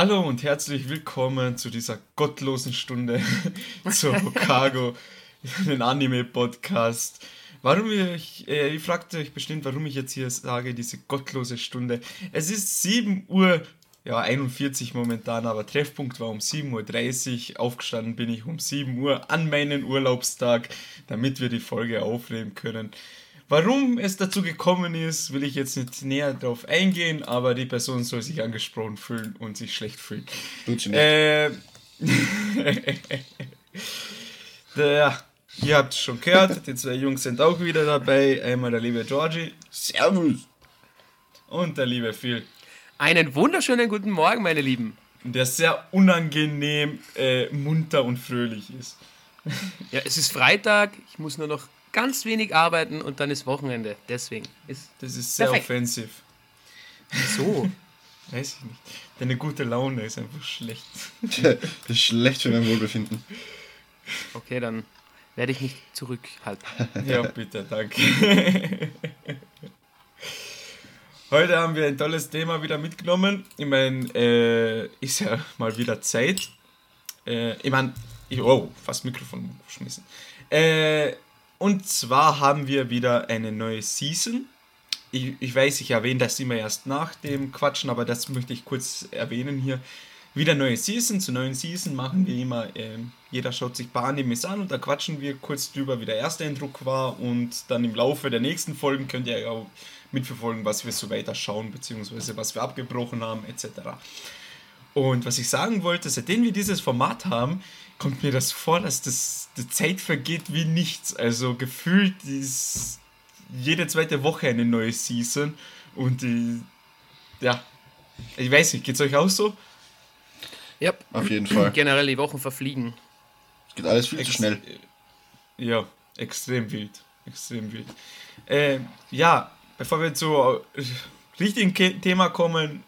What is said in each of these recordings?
Hallo und herzlich willkommen zu dieser gottlosen Stunde zu Cargo, den Anime-Podcast. Warum ich, äh, ihr fragt euch bestimmt, warum ich jetzt hier sage, diese gottlose Stunde. Es ist 7 Uhr, ja 41 momentan, aber Treffpunkt war um 7.30 Uhr. Aufgestanden bin ich um 7 Uhr an meinen Urlaubstag, damit wir die Folge aufnehmen können. Warum es dazu gekommen ist, will ich jetzt nicht näher darauf eingehen, aber die Person soll sich angesprochen fühlen und sich schlecht fühlen. Tut sie nicht. Äh, der, ihr habt es schon gehört, die zwei Jungs sind auch wieder dabei. Einmal der liebe Georgie. Servus. Und der liebe Phil. Einen wunderschönen guten Morgen, meine Lieben. Der sehr unangenehm äh, munter und fröhlich ist. Ja, es ist Freitag, ich muss nur noch ganz wenig arbeiten und dann ist Wochenende. Deswegen ist das ist sehr perfekt. offensiv. Wieso? Weiß ich nicht. Deine gute Laune ist einfach schlecht. das ist schlecht für dein Wohlbefinden. Okay, dann werde ich mich zurückhalten. Ja, bitte, danke. Heute haben wir ein tolles Thema wieder mitgenommen. Ich meine, äh, ist ja mal wieder Zeit. Äh, ich meine, oh, fast Mikrofon geschmissen. Äh, und zwar haben wir wieder eine neue Season. Ich, ich weiß, ich erwähne das immer erst nach dem Quatschen, aber das möchte ich kurz erwähnen hier. Wieder neue Season. Zur neuen Season machen wir immer, äh, jeder schaut sich paar Animes an und da quatschen wir kurz drüber, wie der erste Eindruck war. Und dann im Laufe der nächsten Folgen könnt ihr auch mitverfolgen, was wir so weiter schauen, beziehungsweise was wir abgebrochen haben, etc. Und was ich sagen wollte, seitdem wir dieses Format haben, kommt mir das vor, dass das, die Zeit vergeht wie nichts. Also gefühlt ist jede zweite Woche eine neue Season und die, ja, ich weiß nicht, geht es euch auch so? Ja, auf jeden Fall. Generell die Wochen verfliegen. Es geht alles viel Ex zu schnell. Ja, extrem wild. Extrem wild. Äh, ja, bevor wir zu richtigen Thema kommen,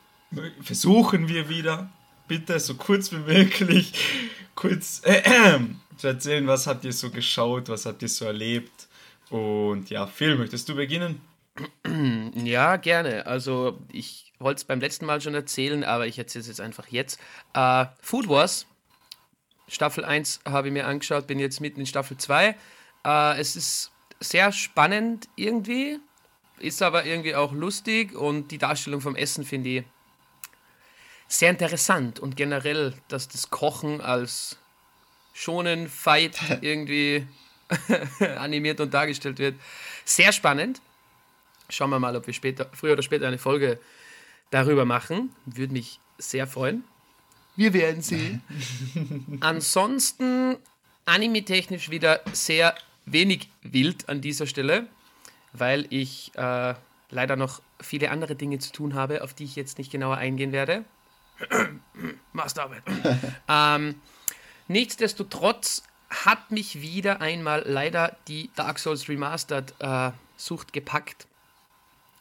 versuchen wir wieder, bitte so kurz wie möglich, kurz äh, äh, zu erzählen, was habt ihr so geschaut, was habt ihr so erlebt. Und ja, Phil, möchtest du beginnen? Ja, gerne. Also ich wollte es beim letzten Mal schon erzählen, aber ich erzähle es jetzt einfach jetzt. Äh, Food Wars, Staffel 1 habe ich mir angeschaut, bin jetzt mitten in Staffel 2. Äh, es ist sehr spannend irgendwie, ist aber irgendwie auch lustig und die Darstellung vom Essen finde ich sehr interessant und generell, dass das Kochen als schonen Fight irgendwie animiert und dargestellt wird. Sehr spannend. Schauen wir mal, ob wir später, früher oder später eine Folge darüber machen. Würde mich sehr freuen. Wir werden sehen. Ansonsten anime-technisch wieder sehr wenig wild an dieser Stelle, weil ich äh, leider noch viele andere Dinge zu tun habe, auf die ich jetzt nicht genauer eingehen werde. Masterarbeit. ähm, nichtsdestotrotz hat mich wieder einmal leider die Dark Souls Remastered äh, Sucht gepackt.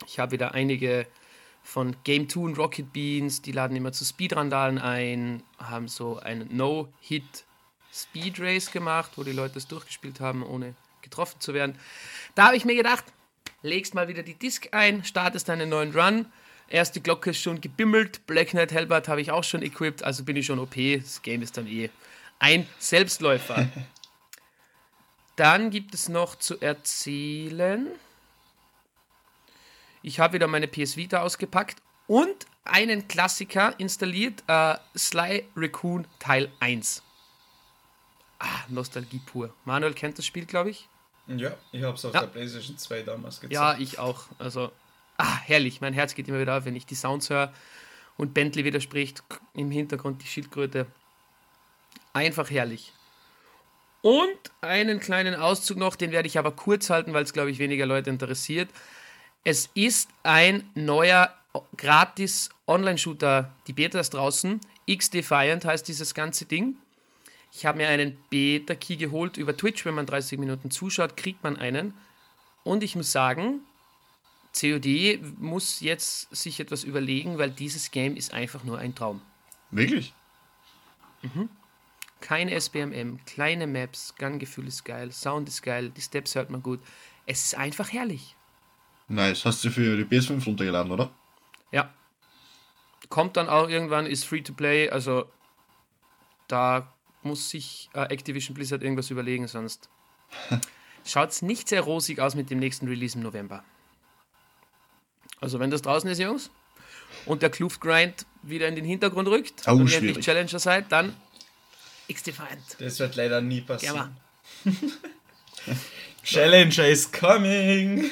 Ich habe wieder einige von Game 2 und Rocket Beans, die laden immer zu Speedrandalen ein, haben so ein No-Hit Speed Race gemacht, wo die Leute es durchgespielt haben, ohne getroffen zu werden. Da habe ich mir gedacht, legst mal wieder die Disk ein, startest einen neuen Run Erste Glocke ist schon gebimmelt. Black Knight Hellbart habe ich auch schon equipped, also bin ich schon OP. Das Game ist dann eh ein Selbstläufer. dann gibt es noch zu erzählen. Ich habe wieder meine PS Vita ausgepackt und einen Klassiker installiert, äh, Sly Raccoon Teil 1. Ah, Nostalgie pur. Manuel kennt das Spiel, glaube ich. Ja, ich habe es auf ja. der PlayStation 2 damals gezeigt. Ja, ich auch. Also ah, herrlich, mein Herz geht immer wieder auf, wenn ich die Sounds höre und Bentley widerspricht, im Hintergrund die Schildkröte. Einfach herrlich. Und einen kleinen Auszug noch, den werde ich aber kurz halten, weil es, glaube ich, weniger Leute interessiert. Es ist ein neuer gratis Online-Shooter, die Beta ist draußen. X-Defiant heißt dieses ganze Ding. Ich habe mir einen Beta-Key geholt über Twitch. Wenn man 30 Minuten zuschaut, kriegt man einen. Und ich muss sagen, COD muss jetzt sich etwas überlegen, weil dieses Game ist einfach nur ein Traum. Wirklich? Mhm. Keine SBMM, kleine Maps, Ganggefühl ist geil, Sound ist geil, die Steps hört man gut. Es ist einfach herrlich. Nice. Hast du für die PS5 runtergeladen, oder? Ja. kommt dann auch irgendwann, ist free to play. Also da muss sich äh, Activision Blizzard irgendwas überlegen, sonst schaut es nicht sehr rosig aus mit dem nächsten Release im November. Also wenn das draußen ist, Jungs, und der Kloof Grind wieder in den Hintergrund rückt Au, und ihr endlich Challenger seid, dann X-Defiant. Das wird leider nie Ja, passieren. Mann. Challenger is coming!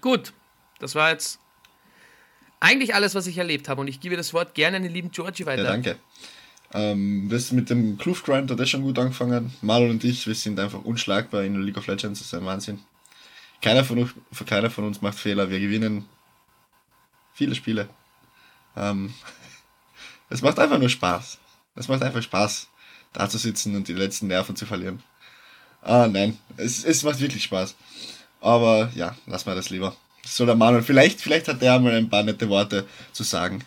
Gut, das war jetzt eigentlich alles, was ich erlebt habe. Und ich gebe das Wort gerne an den lieben Georgie weiter. Ja, danke. Ähm, das mit dem Kloof Grind hat das schon gut angefangen. Marlon und ich, wir sind einfach unschlagbar in League of Legends, das ist ein Wahnsinn. Keiner von, uns- keiner von uns macht Fehler, wir gewinnen viele Spiele. Ähm, es macht einfach nur Spaß. Es macht einfach Spaß, da zu sitzen und die letzten Nerven zu verlieren. Ah, nein, es, es macht wirklich Spaß. Aber ja, lass mal das lieber. Soll der Manuel, vielleicht, vielleicht hat der mal ein paar nette Worte zu sagen.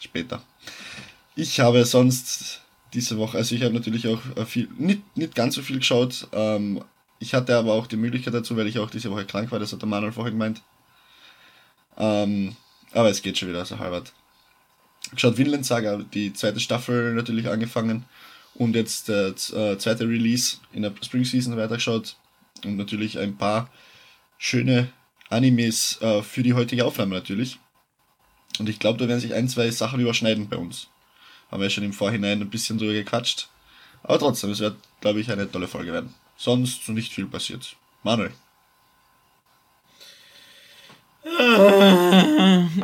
Später. Ich habe sonst diese Woche, also ich habe natürlich auch äh, viel, nicht, nicht ganz so viel geschaut. Ähm, ich hatte aber auch die Möglichkeit dazu, weil ich auch diese Woche krank war, das hat der Manuel vorher gemeint. Ähm, aber es geht schon wieder, also halbert. Geschaut Vinland Saga, die zweite Staffel natürlich angefangen und jetzt der z- äh, zweite Release in der Spring Season weitergeschaut und natürlich ein paar schöne Animes äh, für die heutige Aufnahme natürlich. Und ich glaube, da werden sich ein, zwei Sachen überschneiden bei uns. Haben wir ja schon im Vorhinein ein bisschen drüber gequatscht. Aber trotzdem, es wird, glaube ich, eine tolle Folge werden. Sonst so nicht viel passiert. Manuel.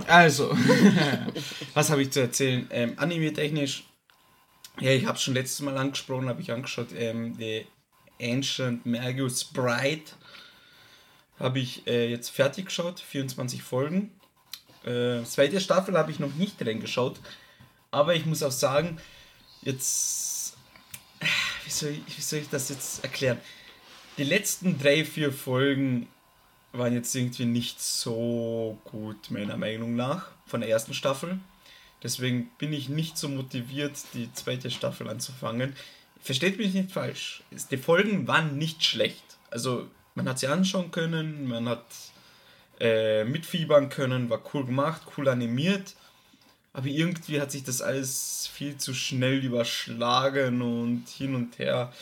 Also, was habe ich zu erzählen? Ähm, Anime-technisch, ja, ich habe es schon letztes Mal angesprochen, habe ich angeschaut, ähm, die Ancient Magus Bride habe ich äh, jetzt fertig geschaut, 24 Folgen. Äh, zweite Staffel habe ich noch nicht reingeschaut, aber ich muss auch sagen, jetzt, soll ich, wie soll ich das jetzt erklären? Die letzten drei, vier Folgen waren jetzt irgendwie nicht so gut, meiner Meinung nach, von der ersten Staffel. Deswegen bin ich nicht so motiviert, die zweite Staffel anzufangen. Versteht mich nicht falsch. Die Folgen waren nicht schlecht. Also, man hat sie anschauen können, man hat äh, mitfiebern können, war cool gemacht, cool animiert. Aber irgendwie hat sich das alles viel zu schnell überschlagen und hin und her.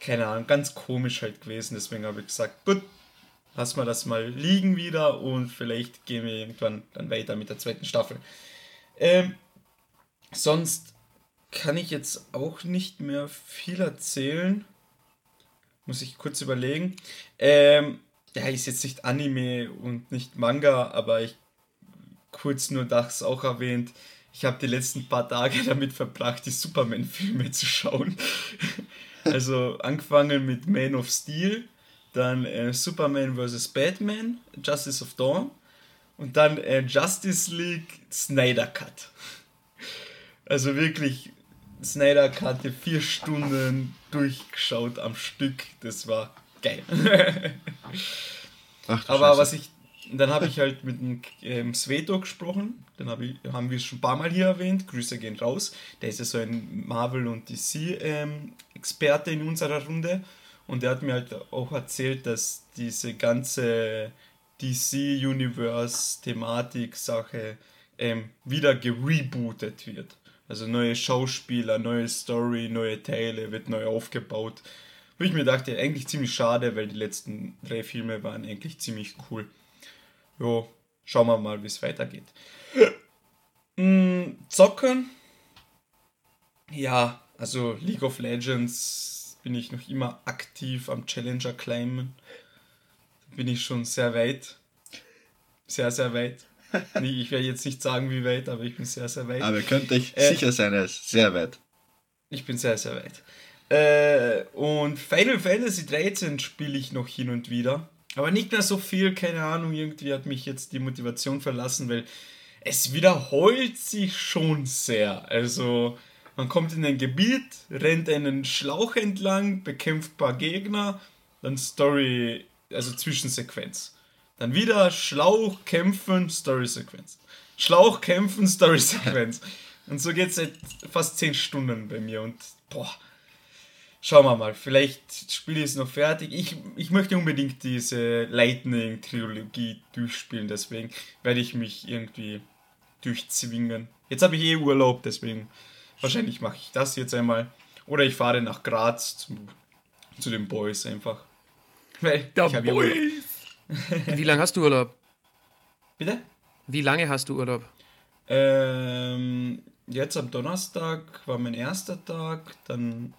Keine Ahnung, ganz komisch halt gewesen. Deswegen habe ich gesagt, gut, lassen wir das mal liegen wieder und vielleicht gehen wir irgendwann dann weiter mit der zweiten Staffel. Ähm, sonst kann ich jetzt auch nicht mehr viel erzählen. Muss ich kurz überlegen. Ähm, ja, ist jetzt nicht Anime und nicht Manga, aber ich kurz nur das auch erwähnt. Ich habe die letzten paar Tage damit verbracht, die Superman-Filme zu schauen. Also angefangen mit Man of Steel, dann äh, Superman vs. Batman, Justice of Dawn und dann äh, Justice League Snyder Cut. Also wirklich Snyder Cut, vier Stunden durchgeschaut am Stück, das war geil. Ach, Aber Scheiße. was ich, dann habe ich halt mit dem ähm, Sveto gesprochen, dann hab ich, haben wir schon ein paar Mal hier erwähnt, Grüße gehen raus. Der ist ja so ein Marvel- und DC-Experte in unserer Runde und der hat mir halt auch erzählt, dass diese ganze DC-Universe-Thematik-Sache ähm, wieder gerebootet wird. Also neue Schauspieler, neue Story, neue Teile, wird neu aufgebaut. Wo ich mir dachte, eigentlich ziemlich schade, weil die letzten drei Filme waren eigentlich ziemlich cool. Jo, schauen wir mal, wie es weitergeht. Mm, Zocken? Ja, also League of Legends bin ich noch immer aktiv am Challenger climben. Da bin ich schon sehr weit. Sehr, sehr weit. Nee, Ich werde jetzt nicht sagen, wie weit, aber ich bin sehr, sehr weit. Aber ihr könnt euch Äh, sicher sein, er ist sehr weit. Ich bin sehr, sehr weit. Äh, und Final Fantasy 13 spiele ich noch hin und wieder. Aber nicht mehr so viel, keine Ahnung. Irgendwie hat mich jetzt die Motivation verlassen, weil es wiederholt sich schon sehr. Also, man kommt in ein Gebiet, rennt einen Schlauch entlang, bekämpft ein paar Gegner, dann Story, also Zwischensequenz. Dann wieder Schlauch, kämpfen, Story-Sequenz. Schlauch, kämpfen, Story-Sequenz. Und so geht es seit fast 10 Stunden bei mir und boah, schauen wir mal, vielleicht spiele ich es noch fertig. Ich, ich möchte unbedingt diese Lightning-Trilogie durchspielen, deswegen werde ich mich irgendwie durchzwingen. Jetzt habe ich eh Urlaub, deswegen wahrscheinlich mache ich das jetzt einmal. Oder ich fahre nach Graz zu, zu den Boys einfach. Weil Der ich Urlaub. Wie lange hast du Urlaub? Bitte? Wie lange hast du Urlaub? Ähm, jetzt am Donnerstag war mein erster Tag, dann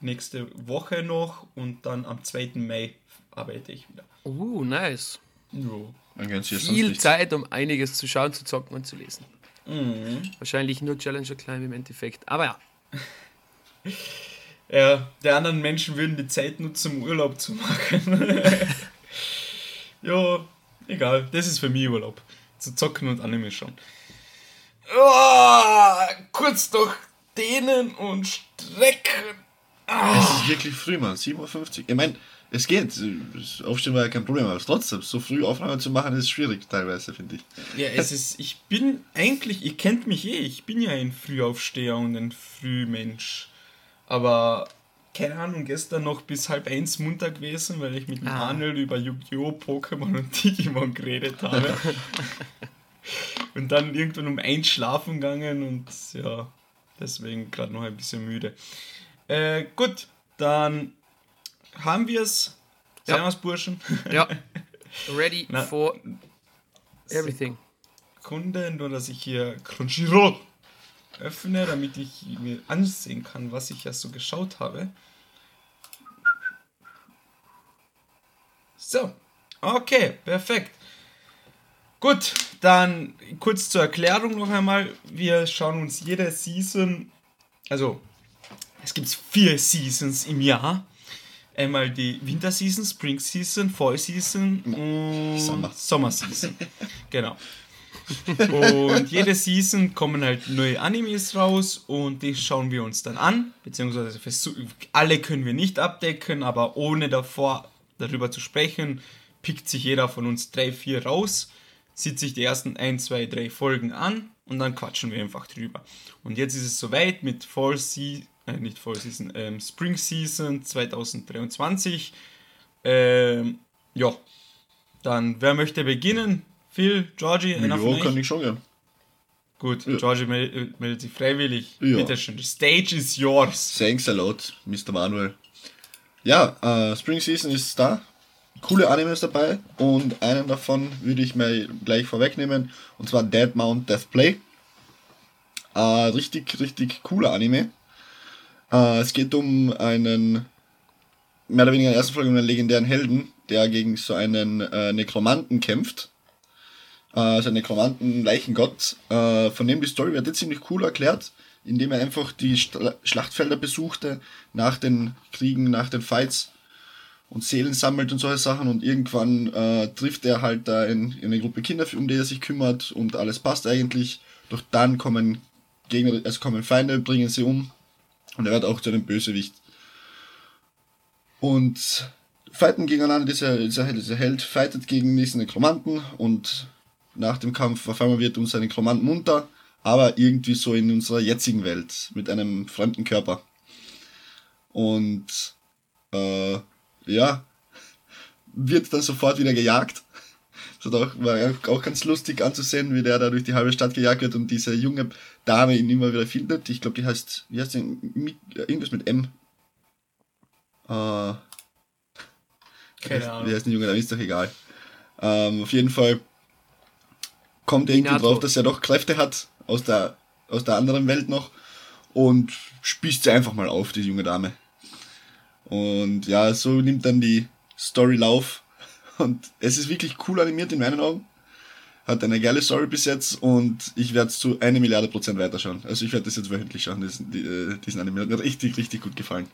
nächste Woche noch und dann am 2. Mai arbeite ich wieder. Uh, nice. Jo. Viel. Zeit, um einiges zu schauen, zu zocken und zu lesen. Mhm. Wahrscheinlich nur Challenger Climb im Endeffekt. Aber ja, Ja, die anderen Menschen würden die Zeit nutzen, um Urlaub zu machen. ja, egal, das ist für mich Urlaub. Zu zocken und Anime schauen. Oh, kurz doch dehnen und strecken. Es ist wirklich früh, Mann. 7.50 Uhr. Ich meine, es geht. Das Aufstehen war ja kein Problem, aber trotzdem, so früh Aufnahme zu machen, ist schwierig teilweise, finde ich. Ja, es ist, ich bin eigentlich, ihr kennt mich eh, ich bin ja ein Frühaufsteher und ein Frühmensch. Aber, keine Ahnung, gestern noch bis halb eins munter gewesen, weil ich mit Ah. Arnold über Yu-Gi-Oh!, Pokémon und Digimon geredet habe. und dann irgendwann um eins schlafen gegangen und ja, deswegen gerade noch ein bisschen müde. Äh, gut, dann haben wir es. Ja. Servus, Burschen. ja. Ready Na. for everything. Kunde, nur dass ich hier Crunchyroll öffne, damit ich mir ansehen kann, was ich ja so geschaut habe. So, okay, perfekt. Gut, dann kurz zur Erklärung noch einmal. Wir schauen uns jede Season, also es gibt vier Seasons im Jahr. Einmal die Winter Season, Spring Season, Fall Season und Summer. Sommer Season. genau. Und jede Season kommen halt neue Animes raus und die schauen wir uns dann an. Beziehungsweise alle können wir nicht abdecken, aber ohne davor darüber zu sprechen, pickt sich jeder von uns drei, vier raus, sieht sich die ersten ein, zwei, drei Folgen an und dann quatschen wir einfach drüber. Und jetzt ist es soweit mit Fall Season, äh, nicht Fall Season, ähm, Spring Season 2023. Ähm, ja, dann wer möchte beginnen? Phil, Georgie, einer von Ja, euch? kann ich schon gern. Gut, Ja. Georgie mel- meldet sich freiwillig. Ja. Bitte schön, the stage is yours. Thanks a lot, Mr. Manuel. Ja, äh, Spring Season ist da. Coole Animes dabei und einen davon würde ich mal gleich vorwegnehmen und zwar Dead Mount Death Play. Äh, richtig, richtig cooler Anime. Äh, es geht um einen, mehr oder weniger in der ersten Folge um einen legendären Helden, der gegen so einen äh, Nekromanten kämpft. Äh, also einen Nekromanten, Leichengott. Äh, von dem die Story wird jetzt ziemlich cool erklärt, indem er einfach die Schlachtfelder besuchte, nach den Kriegen, nach den Fights und Seelen sammelt und solche Sachen und irgendwann äh, trifft er halt da in, in eine Gruppe Kinder, um die er sich kümmert und alles passt eigentlich. Doch dann kommen Gegner, also kommen Feinde, bringen sie um und er wird auch zu einem Bösewicht. Und fighten gegeneinander, dieser, dieser, Held fightet gegen diesen Nekromanten und nach dem Kampf auf einmal wird unser Nekromant munter, aber irgendwie so in unserer jetzigen Welt mit einem fremden Körper. Und äh, ja, wird dann sofort wieder gejagt. Das auch, war auch ganz lustig anzusehen, wie der da durch die halbe Stadt gejagt wird und diese junge Dame ihn immer wieder findet. Ich glaube, die heißt, wie heißt die? Mi- Irgendwas mit M. Äh, Keine Ahnung. wie heißt die junge Dame? Ist doch egal. Ähm, auf jeden Fall kommt er irgendwie Minato. drauf, dass er doch Kräfte hat aus der, aus der anderen Welt noch und spießt sie einfach mal auf, die junge Dame. Und ja, so nimmt dann die Story Lauf. Und es ist wirklich cool animiert in meinen Augen. Hat eine geile Story bis jetzt und ich werde es zu eine Milliarde Prozent weiterschauen. Also ich werde das jetzt wöchentlich schauen, diesen, die, äh, diesen Anime. Hat mir richtig, richtig gut gefallen.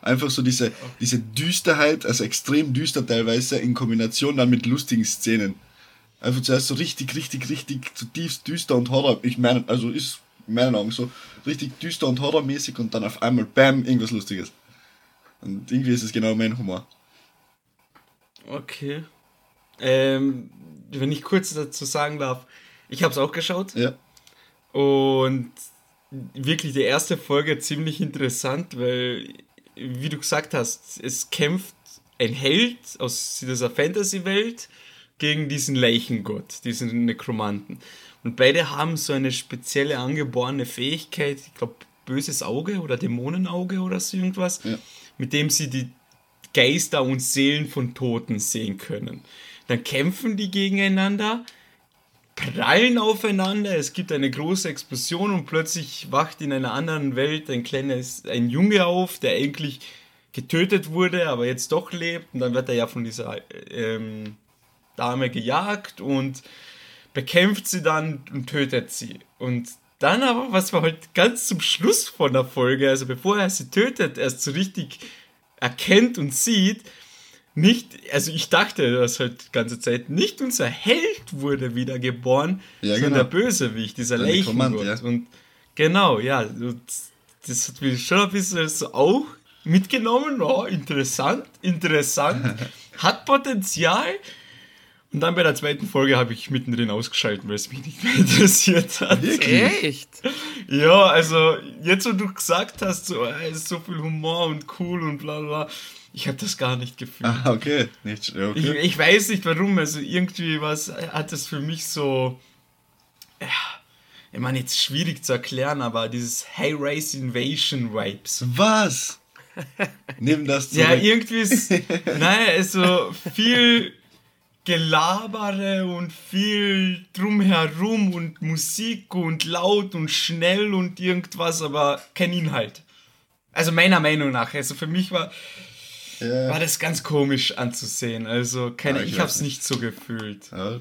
Einfach so diese, diese Düsterheit, also extrem düster teilweise, in Kombination dann mit lustigen Szenen. Einfach zuerst so richtig, richtig, richtig zutiefst düster und Horror. Ich meine, also ist in meinen Augen so richtig düster und horrormäßig und dann auf einmal BAM, irgendwas Lustiges. Und irgendwie ist es genau mein Humor. Okay. Ähm, wenn ich kurz dazu sagen darf, ich habe es auch geschaut Ja. und wirklich die erste Folge ziemlich interessant, weil, wie du gesagt hast, es kämpft ein Held aus dieser Fantasy-Welt gegen diesen Leichengott, diesen Nekromanten. Und beide haben so eine spezielle angeborene Fähigkeit, ich glaube, böses Auge oder Dämonenauge oder so irgendwas, Ja. mit dem sie die Geister und Seelen von Toten sehen können. Dann kämpfen die gegeneinander, prallen aufeinander, es gibt eine große Explosion und plötzlich wacht in einer anderen Welt ein kleines, ein Junge auf, der eigentlich getötet wurde, aber jetzt doch lebt und dann wird er ja von dieser ähm, Dame gejagt und bekämpft sie dann und tötet sie. Und dann aber, was wir halt ganz zum Schluss von der Folge, also bevor er sie tötet, erst so richtig erkennt und sieht, nicht, also ich dachte das halt die ganze Zeit, nicht unser Held wurde wiedergeboren, Ja, sondern genau. der Bösewicht, dieser Leichengott. ja. Und genau, ja, und das hat mich schon ein bisschen so auch mitgenommen, oh, interessant, interessant, hat Potenzial. Und dann bei der zweiten Folge habe ich mittendrin ausgeschaltet, weil es mich nicht mehr interessiert hat. Wirklich? Echt? Ja, also jetzt, wo du gesagt hast, so, äh, ist so viel Humor und cool und bla bla, ich habe das gar nicht gefühlt. Ah, okay. Nicht, ja, Ich, okay. ich weiß nicht warum, also irgendwie was hat das für mich so, ja, ich meine jetzt schwierig zu erklären, aber dieses High Race Invasion Vibes. Was? Nimm das zurück. Ja, irgendwie ist, naja, also viel Gelabere und viel drumherum und Musik und laut und schnell und irgendwas, aber kein Inhalt. Also meiner Meinung nach, also für mich war, ja. war das ganz komisch anzusehen. Also keine, Ja, ich ich habe es nicht so gefühlt. Ja.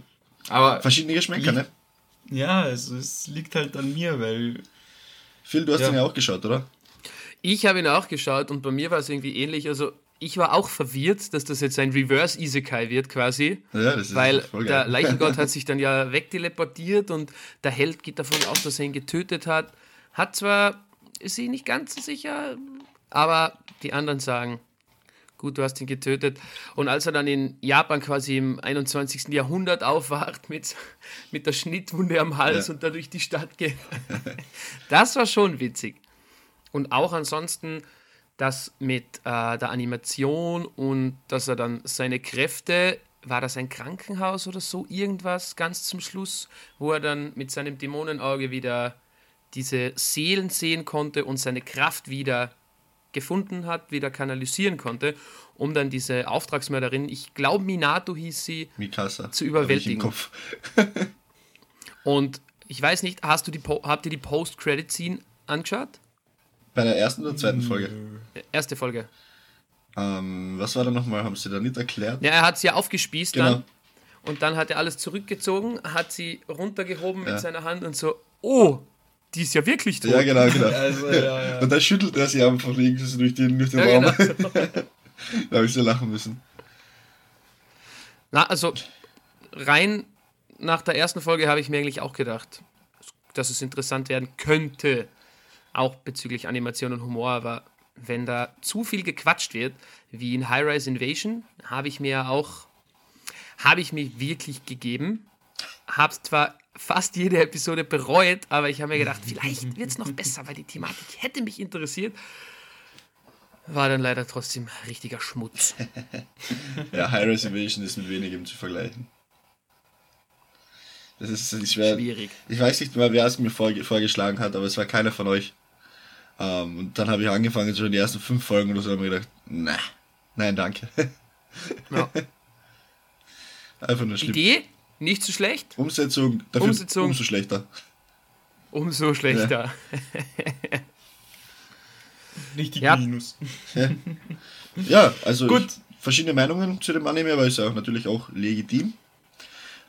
Aber Verschiedene Geschmäcker, ne? ja, also es liegt halt an mir, weil Phil, du hast Ja. den ja auch geschaut, oder? Ich habe ihn auch geschaut und bei mir war es irgendwie ähnlich. Also ich war auch verwirrt, dass das jetzt ein Reverse Isekai wird quasi. Ja, Weil der. Leichengott hat sich dann ja wegteleportiert und der Held geht davon aus, dass er ihn getötet hat. Hat zwar, ist sich nicht ganz so sicher, aber die anderen sagen, gut, du hast ihn getötet. Und als er dann in Japan quasi im 21. Jahrhundert aufwacht mit, mit der Schnittwunde am Hals Ja. und da durch die Stadt geht, das war schon witzig. Und auch ansonsten das mit äh, der Animation und dass er dann seine Kräfte, war das ein Krankenhaus oder so, irgendwas ganz zum Schluss, wo er dann mit seinem Dämonenauge wieder diese Seelen sehen konnte und seine Kraft wieder gefunden hat, wieder kanalisieren konnte, um dann diese Auftragsmörderin, ich glaube Minato hieß sie, Mikasa. zu ich überwältigen. Kopf. und ich weiß nicht, hast du die habt ihr die Post-Credit-Scene angeschaut? Bei der ersten oder zweiten Folge. Erste Folge. Ähm, was war da nochmal? Haben sie da nicht erklärt? Ja, er hat sie aufgespießt Genau. dann. Und dann hat er alles zurückgezogen, hat sie runtergehoben Ja. mit seiner Hand und so, oh, die ist ja wirklich tot. Ja, genau, genau. Also, ja, ja. Und dann schüttelt er sie einfach irgendwie so durch den, durch den Ja, Raum. genau. da habe ich so lachen müssen. Na, also rein nach der ersten Folge habe ich mir eigentlich auch gedacht, dass es interessant werden könnte, auch bezüglich Animation und Humor, aber wenn da zu viel gequatscht wird, wie in High Rise Invasion, habe ich mir ja auch, habe ich mir wirklich gegeben, habe zwar fast jede Episode bereut, aber ich habe mir gedacht, vielleicht wird es noch besser, weil die Thematik hätte mich interessiert. War dann leider trotzdem richtiger Schmutz. Ja, High Reservation ist mit wenigem zu vergleichen. Das ist, ich, wär, Schwierig. ich weiß nicht mehr, wer es mir vorge vorgeschlagen hat, aber es war keiner von euch. Ähm, und dann habe ich angefangen, schon die ersten fünf Folgen oder so, habe mir gedacht, na, nein, danke. Ja. Einfach nur schlimm. Idee, nicht so schlecht, Umsetzung, dafür Umsetzung. umso schlechter. umso schlechter. Richtig Ja. Minus. Ja, also Gut. Ich, verschiedene Meinungen zu dem Anime, aber ist ja auch natürlich auch legitim.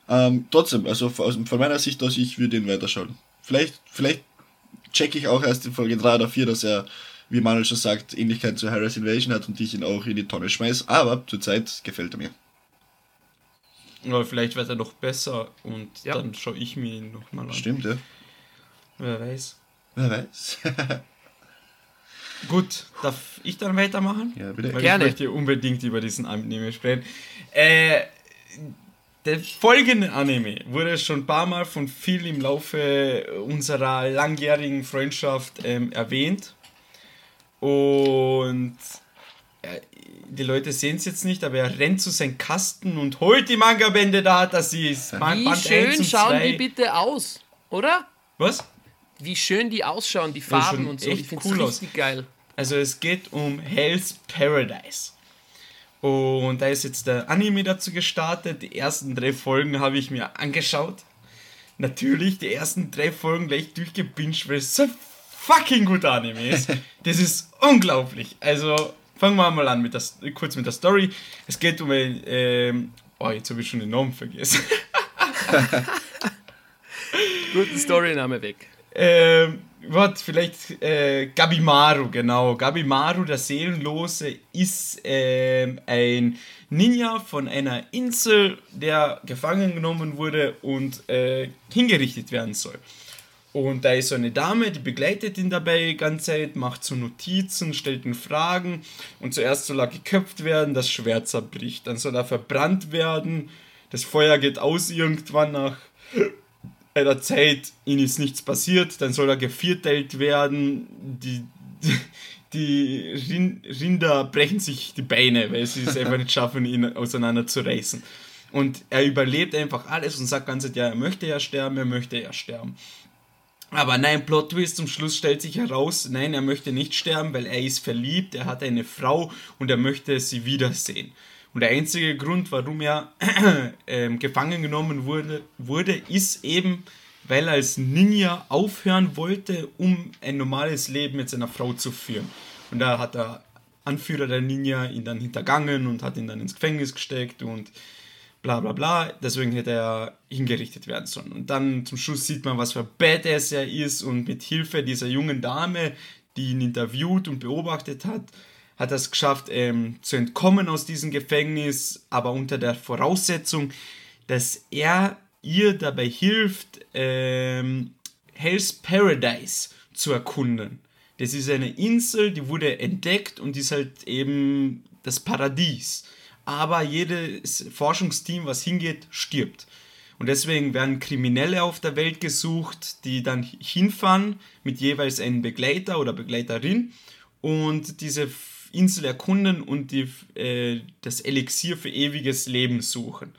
Ähm, trotzdem, also von von meiner Sicht aus, ich würde ihn weiterschauen. Vielleicht, vielleicht checke ich auch erst in Folge 3 oder 4, dass er, wie Manuel schon sagt, Ähnlichkeit zu Harris Invasion hat und ich ihn auch in die Tonne schmeiß. Aber zurzeit gefällt er mir. Aber vielleicht wird er noch besser und Ja. dann schaue ich mir ihn nochmal an. Stimmt, ja. Wer weiß. Wer weiß. Gut, darf ich dann weitermachen? ja, bitte. Weil Gerne. ich möchte unbedingt über diesen Anime sprechen. Äh, der folgende Anime wurde schon ein paar Mal von viel im Laufe unserer langjährigen Freundschaft ähm, erwähnt. Und er, die Leute sehen es jetzt nicht, aber er rennt zu seinem Kasten und holt die Manga-Bände da, er sie. Wie Band schön 1 und schauen 2. die bitte aus, oder? Was? Wie schön die ausschauen, die Farben und so. Ich finde cool es aus. richtig geil. Also es geht um Hell's Paradise. Und da ist jetzt der Anime dazu gestartet. Die ersten drei Folgen habe ich mir angeschaut. Natürlich die ersten drei Folgen gleich durchgebinged, weil es so fucking guter Anime ist. Das ist unglaublich. Also fangen wir mal an mit der, kurz mit der Story. Es geht um ein, ähm, oh jetzt habe ich schon den Namen vergessen. Guten Storyname weg. Ähm, was, vielleicht äh, Gabimaru, genau. Gabimaru, der Seelenlose, ist ähm, ein Ninja von einer Insel, der gefangen genommen wurde und äh, hingerichtet werden soll. Und da ist so eine Dame, die begleitet ihn dabei die ganze Zeit, macht so Notizen, stellt ihn Fragen und zuerst soll er geköpft werden, das Schwert zerbricht. Dann soll er verbrannt werden, das Feuer geht aus irgendwann nach einer Zeit, ihm ist nichts passiert, dann soll er gevierteilt werden, die, die Rin- Rinder brechen sich die Beine, weil sie es einfach nicht schaffen, ihn auseinander zu reißen. Und er überlebt einfach alles und sagt ganz ja, er möchte ja sterben, er möchte ja sterben. Aber nein, Plot Twist, zum Schluss stellt sich heraus, nein, er möchte nicht sterben, weil er ist verliebt, er hat eine Frau und er möchte sie wiedersehen. Und der einzige Grund, warum er ähm, gefangen genommen wurde, wurde, ist eben, weil er als Ninja aufhören wollte, um ein normales Leben mit seiner Frau zu führen. Und da hat der Anführer der Ninja ihn dann hintergangen und hat ihn dann ins Gefängnis gesteckt und bla bla bla. Deswegen hätte er hingerichtet werden sollen. Und dann zum Schluss sieht man, was für Badass er ist und mit Hilfe dieser jungen Dame, die ihn interviewt und beobachtet hat, hat es geschafft, ähm, zu entkommen aus diesem Gefängnis, aber unter der Voraussetzung, dass er ihr dabei hilft, ähm, Hell's Paradise zu erkunden. Das ist eine Insel, die wurde entdeckt und ist halt eben das Paradies. Aber jedes Forschungsteam, was hingeht, stirbt. Und deswegen werden Kriminelle auf der Welt gesucht, die dann hinfahren mit jeweils einem Begleiter oder Begleiterin und diese Insel erkunden und die, äh, das Elixier für ewiges Leben suchen.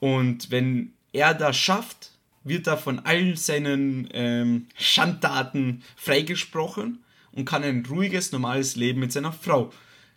Und wenn er das schafft, wird er von allen seinen ähm, Schandtaten freigesprochen und kann ein ruhiges, normales Leben mit seiner Frau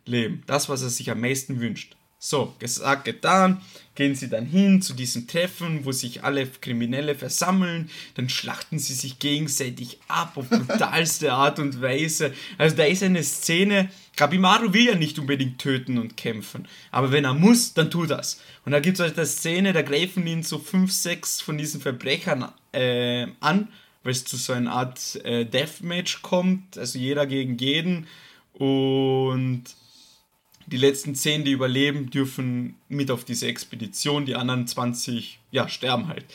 leben. Das, was er sich am meisten wünscht. So, gesagt, getan, gehen sie dann hin zu diesem Treffen, wo sich alle Kriminelle versammeln, dann schlachten sie sich gegenseitig ab auf brutalste Art und Weise. Also da ist eine Szene, Gabimaru will ja nicht unbedingt töten und kämpfen, aber wenn er muss, dann tut das. Und da gibt es halt eine Szene, da greifen ihn so fünf, sechs von diesen Verbrechern äh, an, weil es zu so einer Art äh, Deathmatch kommt, also jeder gegen jeden. Und die letzten 10, die überleben, dürfen mit auf diese Expedition, die anderen 20, ja, sterben halt.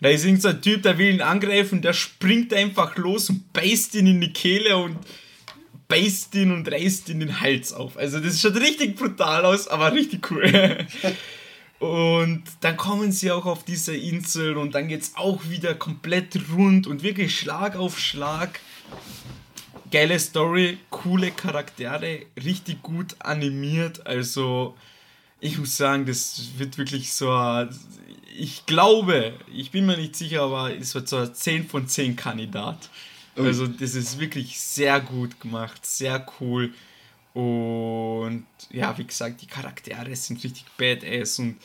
Da ist irgendein so ein Typ, der will ihn angreifen, der springt einfach los und beißt ihn in die Kehle und beißt ihn und reißt ihn den Hals auf. Also das schaut richtig brutal aus, aber richtig cool. Und dann kommen sie auch auf diese Insel und dann geht es auch wieder komplett rund und wirklich Schlag auf Schlag geile Story, coole Charaktere, richtig gut animiert. Also, ich muss sagen, das wird wirklich so. Ich glaube, ich bin mir nicht sicher, aber es wird so ein 10 von 10 Kandidat. Also, das ist wirklich sehr gut gemacht, sehr cool. Und ja, wie gesagt, die Charaktere sind richtig badass und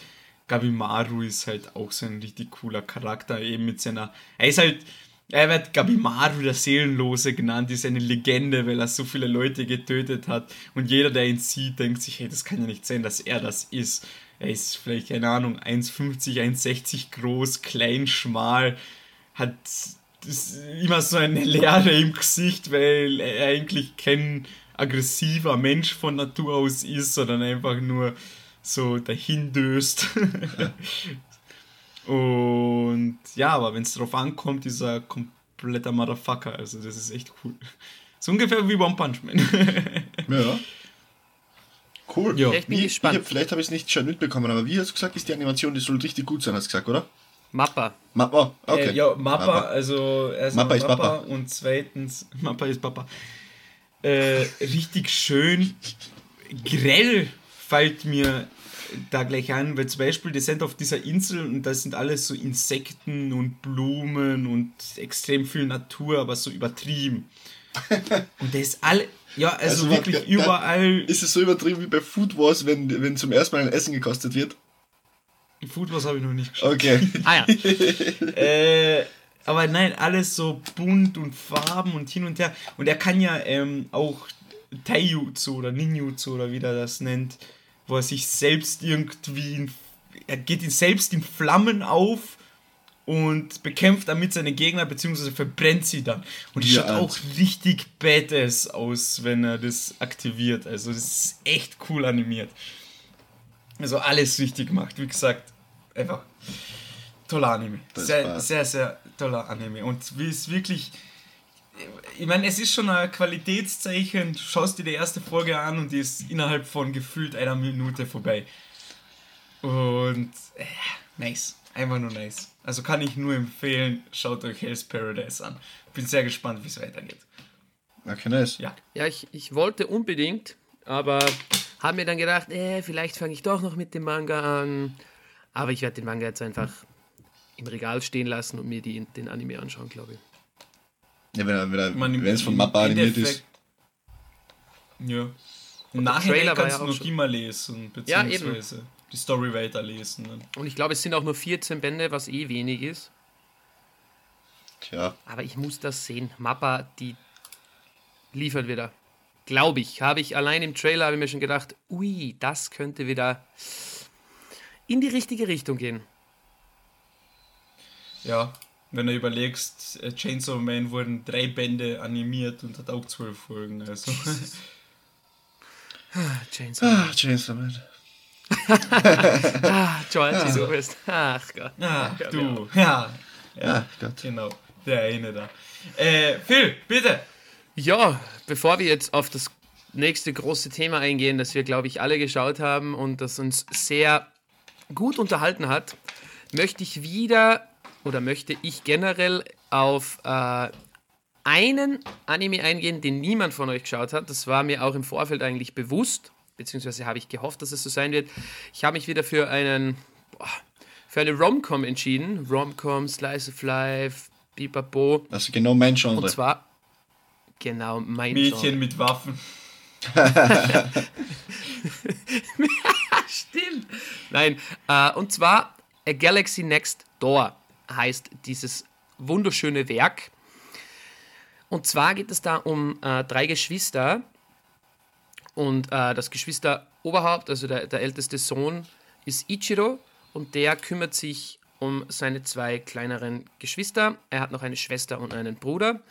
Gabimaru ist halt auch so ein richtig cooler Charakter, eben mit seiner. Er ist halt. Er wird Gabimaru, der Seelenlose, genannt, ist eine Legende, weil er so viele Leute getötet hat. Und jeder, der ihn sieht, denkt sich, hey, das kann ja nicht sein, dass er das ist. Er ist vielleicht, keine Ahnung, 1,50, 1,60 groß, klein, schmal, hat immer so eine Leere im Gesicht, weil er eigentlich kein aggressiver Mensch von Natur aus ist, sondern einfach nur so dahin döst. Und ja, aber wenn es drauf ankommt, ist er kompletter Motherfucker. Also das ist echt cool. So ungefähr wie One Punch Man. Ja. Cool. Ja. Ich bin Wie, gespannt. wie, vielleicht habe ich es nicht schon mitbekommen, aber wie hast du gesagt, ist die Animation, die soll richtig gut sein, hast du gesagt, oder? Mappa. Ma oh, okay. Äh, ja, Mappa, also erstmal Mappa ist Papa. und zweitens Mappa ist Papa. Äh, richtig schön. grell fällt mir da gleich ein, weil zum Beispiel, die sind auf dieser Insel und da sind alles so Insekten und Blumen und extrem viel Natur, aber so übertrieben. Und das ist alle, ja, also, also wirklich warte, überall. Ist es so übertrieben wie bei Food Wars, wenn, wenn zum ersten Mal ein Essen gekostet wird? Food Wars habe ich noch nicht geschaut. Okay. ah ja. äh, aber nein, alles so bunt und Farben und hin und her. Und er kann ja ähm, auch Taijutsu oder Ninjutsu oder wie er das nennt, wo er sich selbst irgendwie, in, er geht ihn selbst in Flammen auf und bekämpft damit seine Gegner, beziehungsweise verbrennt sie dann. Und es ja, schaut auch richtig badass aus, wenn er das aktiviert. Also das ist echt cool animiert. Also alles richtig gemacht. Wie gesagt, einfach toller Anime. Sehr, sehr, sehr toller Anime. Und wie es wirklich. Ich meine, es ist schon ein Qualitätszeichen. Du schaust dir die erste Folge an und die ist innerhalb von gefühlt einer Minute vorbei. Und äh, nice. Einfach nur nice. Also kann ich nur empfehlen, schaut euch Hell's Paradise an. Bin sehr gespannt, wie es weitergeht. Okay, nice. Ja, ja ich, ich wollte unbedingt, aber habe mir dann gedacht, äh, vielleicht fange ich doch noch mit dem Manga an. Aber ich werde den Manga jetzt einfach im Regal stehen lassen und mir die, den Anime anschauen, glaube ich. Ja, wenn, wenn, wenn es von Mappa animiert ist. Ja. Und nachher kannst du noch immer lesen, beziehungsweise ja, die Story weiterlesen. Ne? Und ich glaube, es sind auch nur 14 Bände, was eh wenig ist. Tja. Aber ich muss das sehen. Mappa, die liefern wieder. Glaube ich. Habe ich allein im Trailer habe ich mir schon gedacht, ui, das könnte wieder in die richtige Richtung gehen. Ja, wenn du überlegst, äh, Chainsaw Man wurden drei Bände animiert und hat auch zwölf Folgen. Also. Ah, Chainsaw Man. Ah, Chainsaw Man. ah, George, ah. du bist. Ach Gott. Ach, Ach du. Ja. Ja, Ach Gott. genau. Der eine da. Äh, Phil, bitte. Ja, bevor wir jetzt auf das nächste große Thema eingehen, das wir, glaube ich, alle geschaut haben und das uns sehr gut unterhalten hat, möchte ich wieder oder möchte ich generell auf äh, einen Anime eingehen, den niemand von euch geschaut hat. Das war mir auch im Vorfeld eigentlich bewusst, beziehungsweise habe ich gehofft, dass es so sein wird. Ich habe mich wieder für einen boah, für eine Rom-Com entschieden. Rom-Com, Slice of Life, Bipapo. Also genau mein Genre. Und zwar genau mein Mädchen Genre. mit Waffen. Stimmt. Nein, äh, und zwar A Galaxy Next Door heißt dieses wunderschöne Werk. Und zwar geht es da um äh, drei Geschwister und äh, das Geschwisteroberhaupt, also der, der älteste Sohn, ist Ichiro und der kümmert sich um seine zwei kleineren Geschwister. Er hat noch eine Schwester und einen Bruder.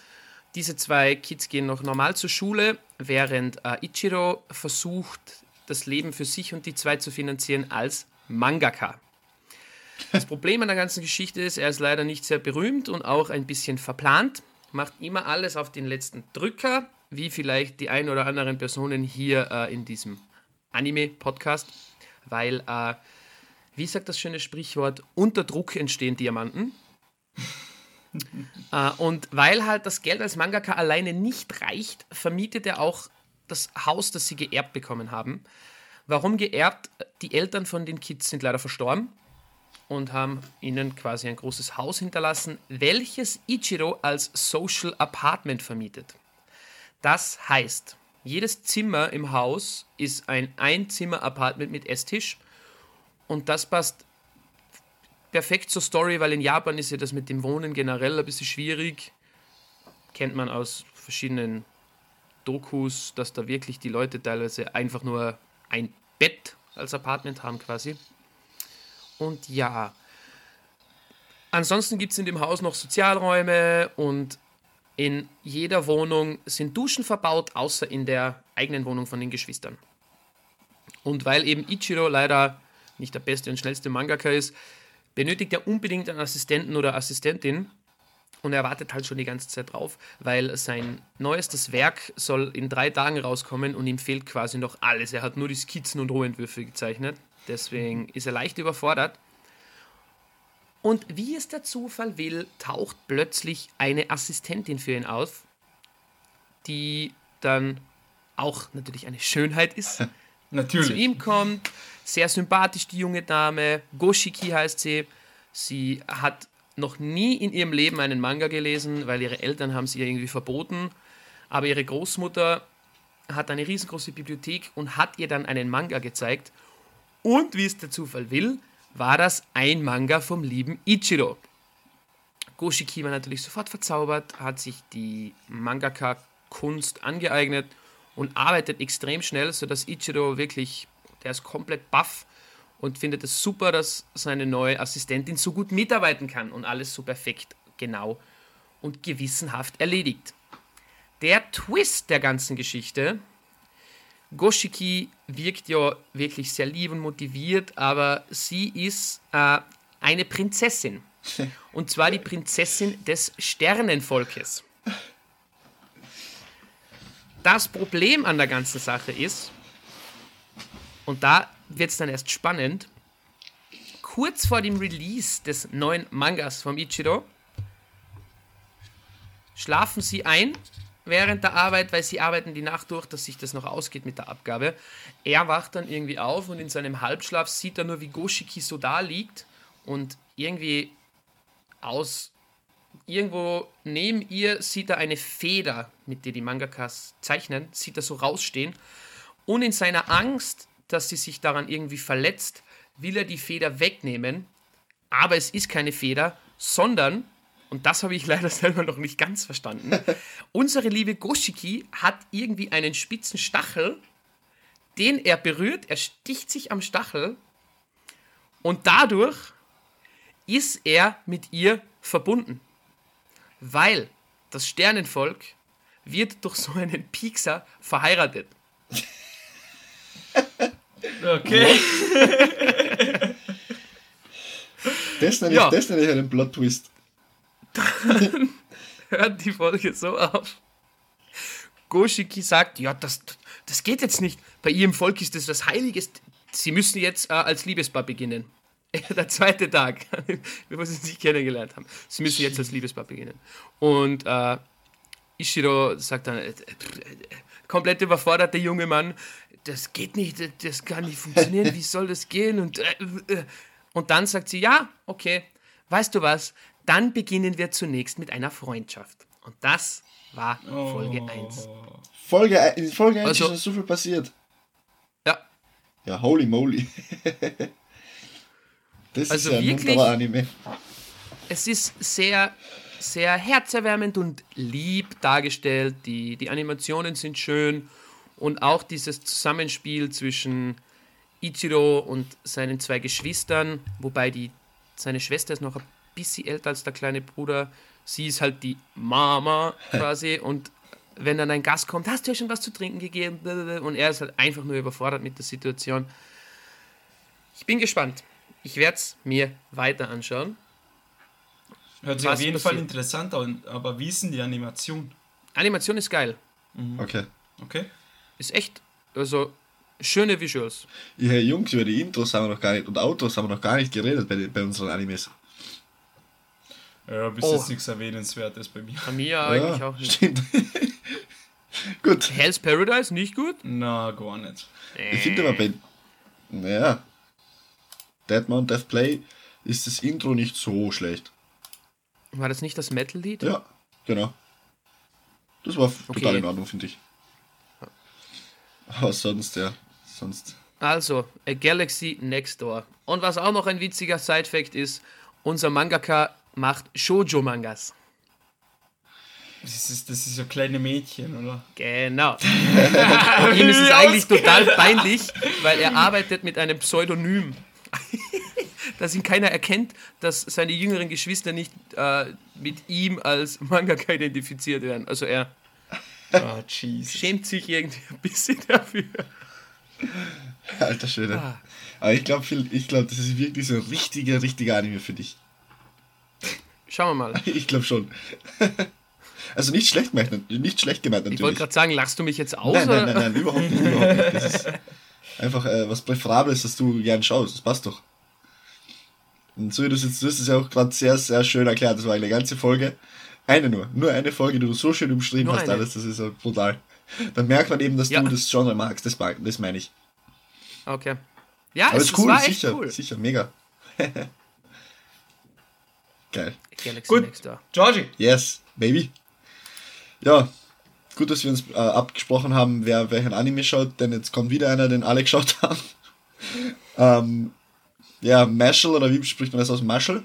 Diese zwei Kids gehen noch normal zur Schule, während äh, Ichiro versucht, das Leben für sich und die zwei zu finanzieren als Mangaka. Das Problem an der ganzen Geschichte ist, er ist leider nicht sehr berühmt und auch ein bisschen verplant, macht immer alles auf den letzten Drücker, wie vielleicht die ein oder anderen Personen hier äh, in diesem Anime-Podcast, weil, äh, wie sagt das schöne Sprichwort, unter Druck entstehen Diamanten. äh, und weil halt das Geld als Mangaka alleine nicht reicht, vermietet er auch das Haus, das sie geerbt bekommen haben. Warum geerbt? Die Eltern von den Kids sind leider verstorben und haben ihnen quasi ein großes Haus hinterlassen, welches Ichiro als Social Apartment vermietet. Das heißt, jedes Zimmer im Haus ist ein Einzimmer-Apartment mit Esstisch und das passt perfekt zur Story, weil in Japan ist ja das mit dem Wohnen generell ein bisschen schwierig. Kennt man aus verschiedenen Dokus, dass da wirklich die Leute teilweise einfach nur ein Bett als Apartment haben quasi. Und ja, ansonsten gibt es in dem Haus noch Sozialräume und in jeder Wohnung sind Duschen verbaut, außer in der eigenen Wohnung von den Geschwistern. Und weil eben Ichiro leider nicht der beste und schnellste Mangaka ist, benötigt er unbedingt einen Assistenten oder Assistentin, und er wartet halt schon die ganze Zeit drauf, weil sein neuestes Werk soll in drei Tagen rauskommen und ihm fehlt quasi noch alles. Er hat nur die Skizzen und Rohentwürfe gezeichnet. Deswegen ist er leicht überfordert. Und wie es der Zufall will, taucht plötzlich eine Assistentin für ihn auf, die dann auch natürlich eine Schönheit ist, Natürlich. zu ihm kommt. Sehr sympathisch, die junge Dame. Goshiki heißt sie. Sie hat noch nie in ihrem Leben einen Manga gelesen, weil ihre Eltern haben sie ihr irgendwie verboten. Aber ihre Großmutter hat eine riesengroße Bibliothek und hat ihr dann einen Manga gezeigt. Und wie es der Zufall will, war das ein Manga vom lieben Ichiro. Goshiki war natürlich sofort verzaubert, hat sich die Mangaka-Kunst angeeignet und arbeitet extrem schnell, sodass Ichiro wirklich, der ist komplett baff und findet es super, dass seine neue Assistentin so gut mitarbeiten kann und alles so perfekt, genau und gewissenhaft erledigt. Der Twist der ganzen Geschichte, Goshiki wirkt ja wirklich sehr lieb und motiviert, aber sie ist äh, eine Prinzessin. Und zwar die Prinzessin des Sternenvolkes. Das Problem an der ganzen Sache ist, und da wird es dann erst spannend, kurz vor dem Release des neuen Mangas vom Ichiro schlafen sie ein während der Arbeit, weil sie arbeiten die Nacht durch, dass sich das noch ausgeht mit der Abgabe. Er wacht dann irgendwie auf und in seinem Halbschlaf sieht er nur, wie Goshiki so da liegt und irgendwie aus irgendwo neben ihr sieht er eine Feder, mit der die Mangakas zeichnen, sieht er so rausstehen. Und in seiner Angst, dass sie sich daran irgendwie verletzt, will er die Feder wegnehmen. Aber es ist keine Feder, sondern, und das habe ich leider selber noch nicht ganz verstanden, unsere liebe Goshiki hat irgendwie einen spitzen Stachel, den er berührt, er sticht sich am Stachel und dadurch ist er mit ihr verbunden. Weil das Sternenvolk wird durch so einen Piekser verheiratet. Okay. Das nenne Ja. ich, das nenne ich einen Plot-Twist. Hört die Folge so auf. Goshiki sagt, ja, das, das geht jetzt nicht. Bei ihrem Volk ist das was Heiliges. Sie müssen jetzt äh, als Liebespaar beginnen. Der zweite Tag, bevor sie sich kennengelernt haben. Sie müssen jetzt als Liebespaar beginnen. Und äh, Ishiro sagt dann, äh, äh, komplett überfordert der junge Mann, das geht nicht, äh, das kann nicht funktionieren, wie soll das gehen? Und, äh, und dann sagt sie, ja, okay, weißt du was, dann beginnen wir zunächst mit einer Freundschaft. Und das war Folge 1. Folge, in Folge 1 Also- ist schon so viel passiert. Ja, Ja, holy moly. das Also ist ja ein wirklich- Anime. es ist sehr, sehr herzerwärmend und lieb dargestellt. Die, die Animationen sind schön und auch dieses Zusammenspiel zwischen Ichiro und seinen zwei Geschwistern, wobei die, seine Schwester ist noch ein bisschen älter als der kleine Bruder. Sie ist halt die Mama quasi und wenn dann ein Gast kommt, hast du ja schon was zu trinken gegeben? Und er ist halt einfach nur überfordert mit der Situation. Ich bin gespannt. Ich werde es mir weiter anschauen. Hört sich Was auf jeden Fall passiert? interessant an, aber wie ist denn die Animation? Animation ist geil. Okay. Okay. Ist echt, also schöne Visuals. Ja, Jungs, über die Intros haben wir noch gar nicht und Outros haben wir noch gar nicht geredet bei, bei unseren Animes. Ja, bis Oh. jetzt nichts Erwähnenswertes bei mir. Bei mir eigentlich auch nicht. stimmt. Gut. Hell's Paradise, nicht gut? Na, gar nicht. Ich finde aber bei. Naja. Deadmount Death Play ist das Intro nicht so schlecht. War das nicht das Metal-Lied? Ja, genau. Das war Okay. total in Ordnung, finde ich. Aber sonst, ja. Sonst. Also, A Galaxy Next Door. Und was auch noch ein witziger Side-Fact ist, unser Mangaka macht Shoujo-Mangas. Das ist, das ist so kleine Mädchen, oder? Genau. Und ihm ist es eigentlich total peinlich, weil er arbeitet mit einem Pseudonym. dass ihn keiner erkennt, dass seine jüngeren Geschwister nicht äh, mit ihm als Mangaka identifiziert werden. Also er Jesus. schämt sich irgendwie ein bisschen dafür. Alter Schwede. Ah. Aber ich glaube, ich glaub, das ist wirklich so ein richtiger, richtiger Anime für dich. Schauen wir mal. Ich glaube schon. Also nicht schlecht gemeint, nicht schlecht gemeint Ich wollte natürlich. gerade sagen, lachst du mich jetzt aus? Nein, nein, nein, nein, überhaupt nicht. Überhaupt nicht. Das ist einfach äh, was Präferables, dass du gern schaust. Das passt doch. Und so wie du es jetzt, du hast es ja auch gerade sehr, sehr schön erklärt. Das war eine ganze Folge. Eine nur. Nur eine Folge, die du so schön umschrieben Nur hast, eine. alles. Das ist brutal. Dann merkt man eben, dass Ja. du das Genre magst. Das, mag, das meine ich. Okay. Ja, Aber es, ist cool, war echt sicher, cool. sicher, mega. Geil. Galaxy Gut. Next Door. Georgie, Yes, baby. Ja, gut, dass wir uns äh, abgesprochen haben, wer welchen Anime schaut, denn jetzt kommt wieder einer, den alle geschaut haben. ähm, ja, Mashal, oder wie spricht man das aus? Mashal?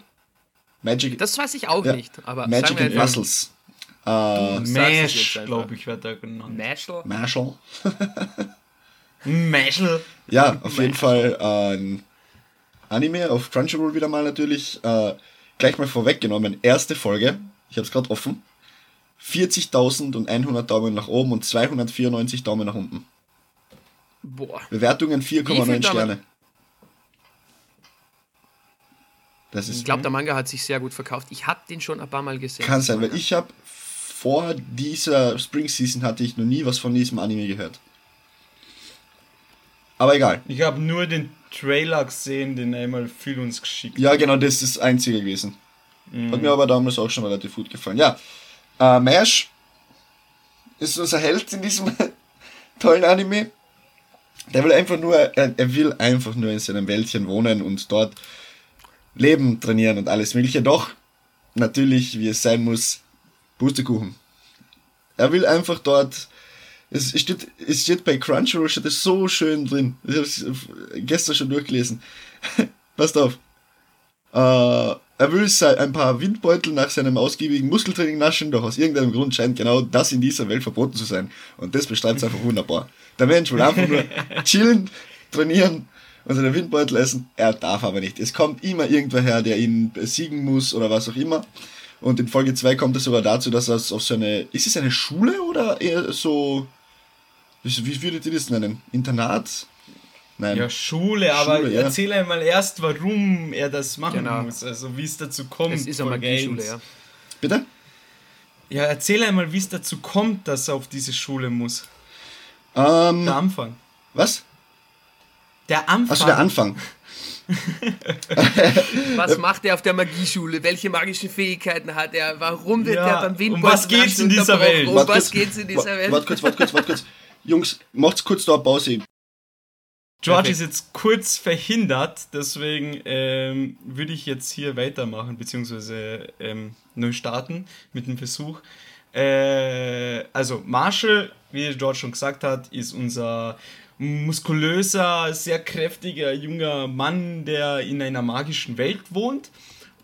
Magic, Das weiß ich auch Ja. nicht, aber Magic sagen wir and Muscles. Äh, Mash, glaube ich, wird er genannt. Mashal. Mashal. Mashal. Ja, auf jeden Fall äh, ein Anime auf Crunchyroll wieder mal natürlich. Äh, gleich mal vorweggenommen, erste Folge, ich habe es gerade offen. 40.100 Daumen nach oben und 294 Daumen nach unten. Boah. Bewertungen Wie viel 4,9 Daumen? Sterne. Das Ich ist, glaube, der Manga hat sich sehr gut verkauft. Ich habe den schon ein paar Mal gesehen. kann sein, weil ich habe vor dieser Spring Season hatte ich noch nie was von diesem Anime gehört. Aber egal. Ich habe nur den Trailer gesehen, den einmal viel uns geschickt Ja, genau, das ist das einzige gewesen. Hat mir aber damals auch schon relativ gut gefallen. Ja, äh, Mash ist unser Held in diesem tollen Anime. Der will einfach nur, er, er will einfach nur in seinem Wäldchen wohnen und dort leben, trainieren und alles mögliche. Doch, natürlich, wie es sein muss, Pustekuchen. Er will einfach dort, es steht, es steht bei Crunchyroll, steht es so schön drin. Ich habe es gestern schon durchgelesen. Passt auf. Äh, er will ein paar Windbeutel nach seinem ausgiebigen Muskeltraining naschen, doch aus irgendeinem Grund scheint genau das in dieser Welt verboten zu sein. Und das beschreibt es einfach wunderbar. Der Mensch will einfach nur chillen, trainieren und seine Windbeutel essen. Er darf aber nicht. Es kommt immer irgendwer her, der ihn besiegen muss oder was auch immer. Und in Folge 2 kommt es sogar dazu, dass er auf so eine. Ist es eine Schule oder eher so. Wie, wie würdet ihr das nennen? Internat? Nein. Ja, Schule, aber Schule, ja. erzähl einmal erst, warum er das machen Genau. muss. Also wie es dazu kommt. Es ist eine Magieschule, Games. ja. Bitte? Ja, erzähl einmal, wie es dazu kommt, dass er auf diese Schule muss. Ähm, Der Anfang. was? Der Anfang. Achso, der Anfang. Was macht er auf der Magieschule? Welche magischen Fähigkeiten hat er? Warum wird Ja, er beim um Windbeutel was geht's in dieser? Welt? Um was kurz, geht's in dieser Welt? Wart kurz, wart kurz, wart kurz. Jungs, macht's kurz da Pause. George Perfekt. ist jetzt kurz verhindert, deswegen ähm, würde ich jetzt hier weitermachen, beziehungsweise ähm, neu starten mit dem Versuch. Äh, also Marshall, wie George schon gesagt hat, ist unser muskulöser, sehr kräftiger junger Mann, der in einer magischen Welt wohnt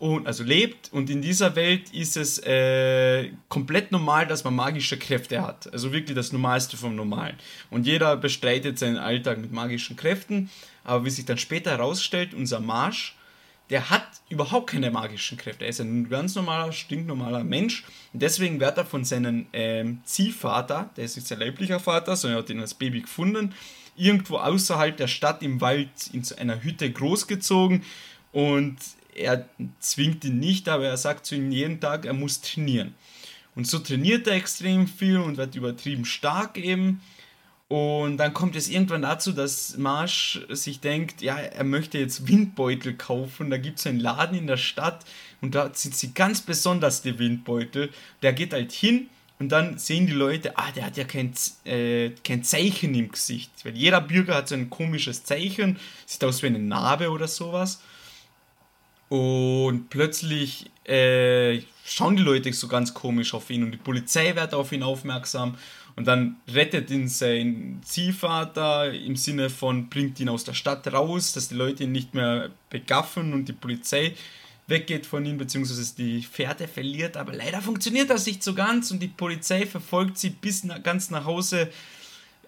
und also lebt und in dieser Welt ist es äh, komplett normal, dass man magische Kräfte hat. Also wirklich das Normalste vom Normalen. Und jeder bestreitet seinen Alltag mit magischen Kräften. Aber wie sich dann später herausstellt, unser Marsch, der hat überhaupt keine magischen Kräfte. Er ist ein ganz normaler, stinknormaler Mensch. Und deswegen wird er von seinem ähm, Ziehvater, der ist nicht sein leiblicher Vater, sondern er hat ihn als Baby gefunden, irgendwo außerhalb der Stadt im Wald in so einer Hütte großgezogen. Und er zwingt ihn nicht, aber er sagt zu ihm jeden Tag, er muss trainieren. Und so trainiert er extrem viel und wird übertrieben stark eben. Und dann kommt es irgendwann dazu, dass Marsch sich denkt, ja, er möchte jetzt Windbeutel kaufen. Da gibt es einen Laden in der Stadt und da sind sie ganz besonders die Windbeutel. Der geht halt hin und dann sehen die Leute, ah, der hat ja kein, äh, kein Zeichen im Gesicht. Weil jeder Bürger hat so ein komisches Zeichen, sieht aus wie eine Narbe oder sowas. Und plötzlich äh, schauen die Leute so ganz komisch auf ihn und die Polizei wird auf ihn aufmerksam und dann rettet ihn sein Ziehvater im Sinne von bringt ihn aus der Stadt raus, dass die Leute ihn nicht mehr begaffen und die Polizei weggeht von ihm, beziehungsweise die Fährte verliert, aber leider funktioniert das nicht so ganz und die Polizei verfolgt sie bis nach, ganz nach Hause.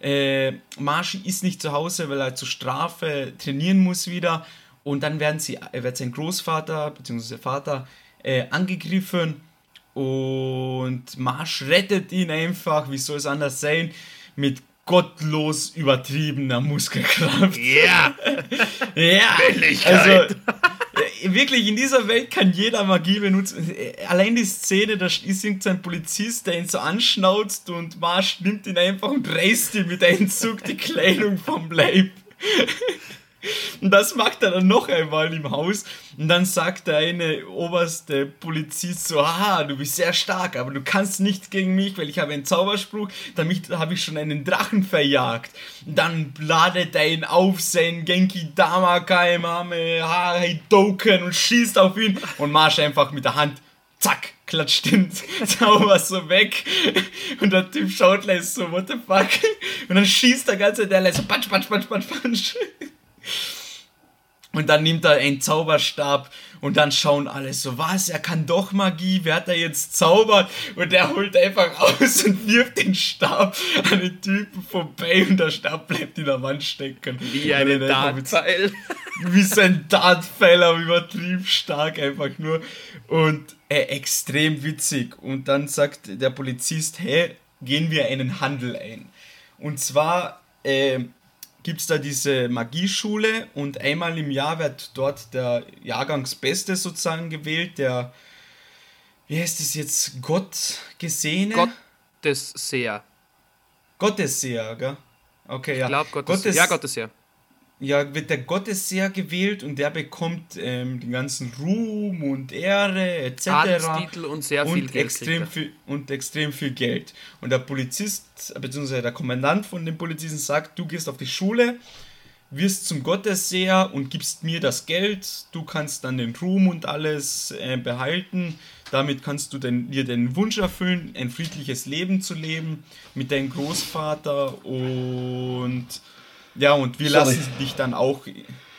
Äh, Marschi ist nicht zu Hause, weil er zur Strafe trainieren muss wieder. Und dann werden sie, wird sein Großvater bzw. Vater äh, angegriffen und Marsch rettet ihn einfach, wie soll es anders sein, mit gottlos übertriebener Muskelkraft. Ja, Ja, also äh, wirklich in dieser Welt kann jeder Magie benutzen. Äh, Allein die Szene, da ist irgendein Polizist, der ihn so anschnauzt und Marsch nimmt ihn einfach und reißt ihm mit einem Zug die Kleidung vom Leib. Und das macht er dann noch einmal im Haus. Und dann sagt der eine oberste Polizist so, aha, du bist sehr stark, aber du kannst nichts gegen mich, weil ich habe einen Zauberspruch, damit habe ich schon einen Drachen verjagt. Und dann ladet er ihn auf, sein Genki Dama Kaimame, Doken und schießt auf ihn und marsch einfach mit der Hand, zack, klatscht den Zauber so weg. Und der Typ schaut gleich so, what the fuck? Und dann schießt der ganze der so, patsch, patsch, patsch, patsch, patsch. Und dann nimmt er einen Zauberstab und dann schauen alle so, was, er kann doch Magie, wer hat er jetzt zaubert? Und der holt einfach aus und wirft den Stab an den Typen vorbei und der Stab bleibt in der Wand stecken. Wie ein Dartpfeil. Wie so ein Dartpfeil, aber übertrieben stark einfach nur. Und äh, extrem witzig. Und dann sagt der Polizist, hey, gehen wir einen Handel ein. Und zwar... Äh, gibt es da diese Magieschule und einmal im Jahr wird dort der Jahrgangsbeste sozusagen gewählt, der, wie heißt es jetzt, Gottgesehene? Gottesseher. Gottesseher, gell? Okay, ja. Ich glaube Gottes, Gottes, ja, Gottesseher ja, wird der Gottesseher gewählt und der bekommt ähm, den ganzen Ruhm und Ehre etc. Adelstitel und sehr viel und Geld. Extrem viel, und extrem viel Geld. Und der Polizist, bzw. der Kommandant von den Polizisten sagt, du gehst auf die Schule, wirst zum Gottesseher und gibst mir das Geld, du kannst dann den Ruhm und alles äh, behalten, damit kannst du den, dir den Wunsch erfüllen, ein friedliches Leben zu leben mit deinem Großvater und ja, und wir Sorry. lassen dich dann auch.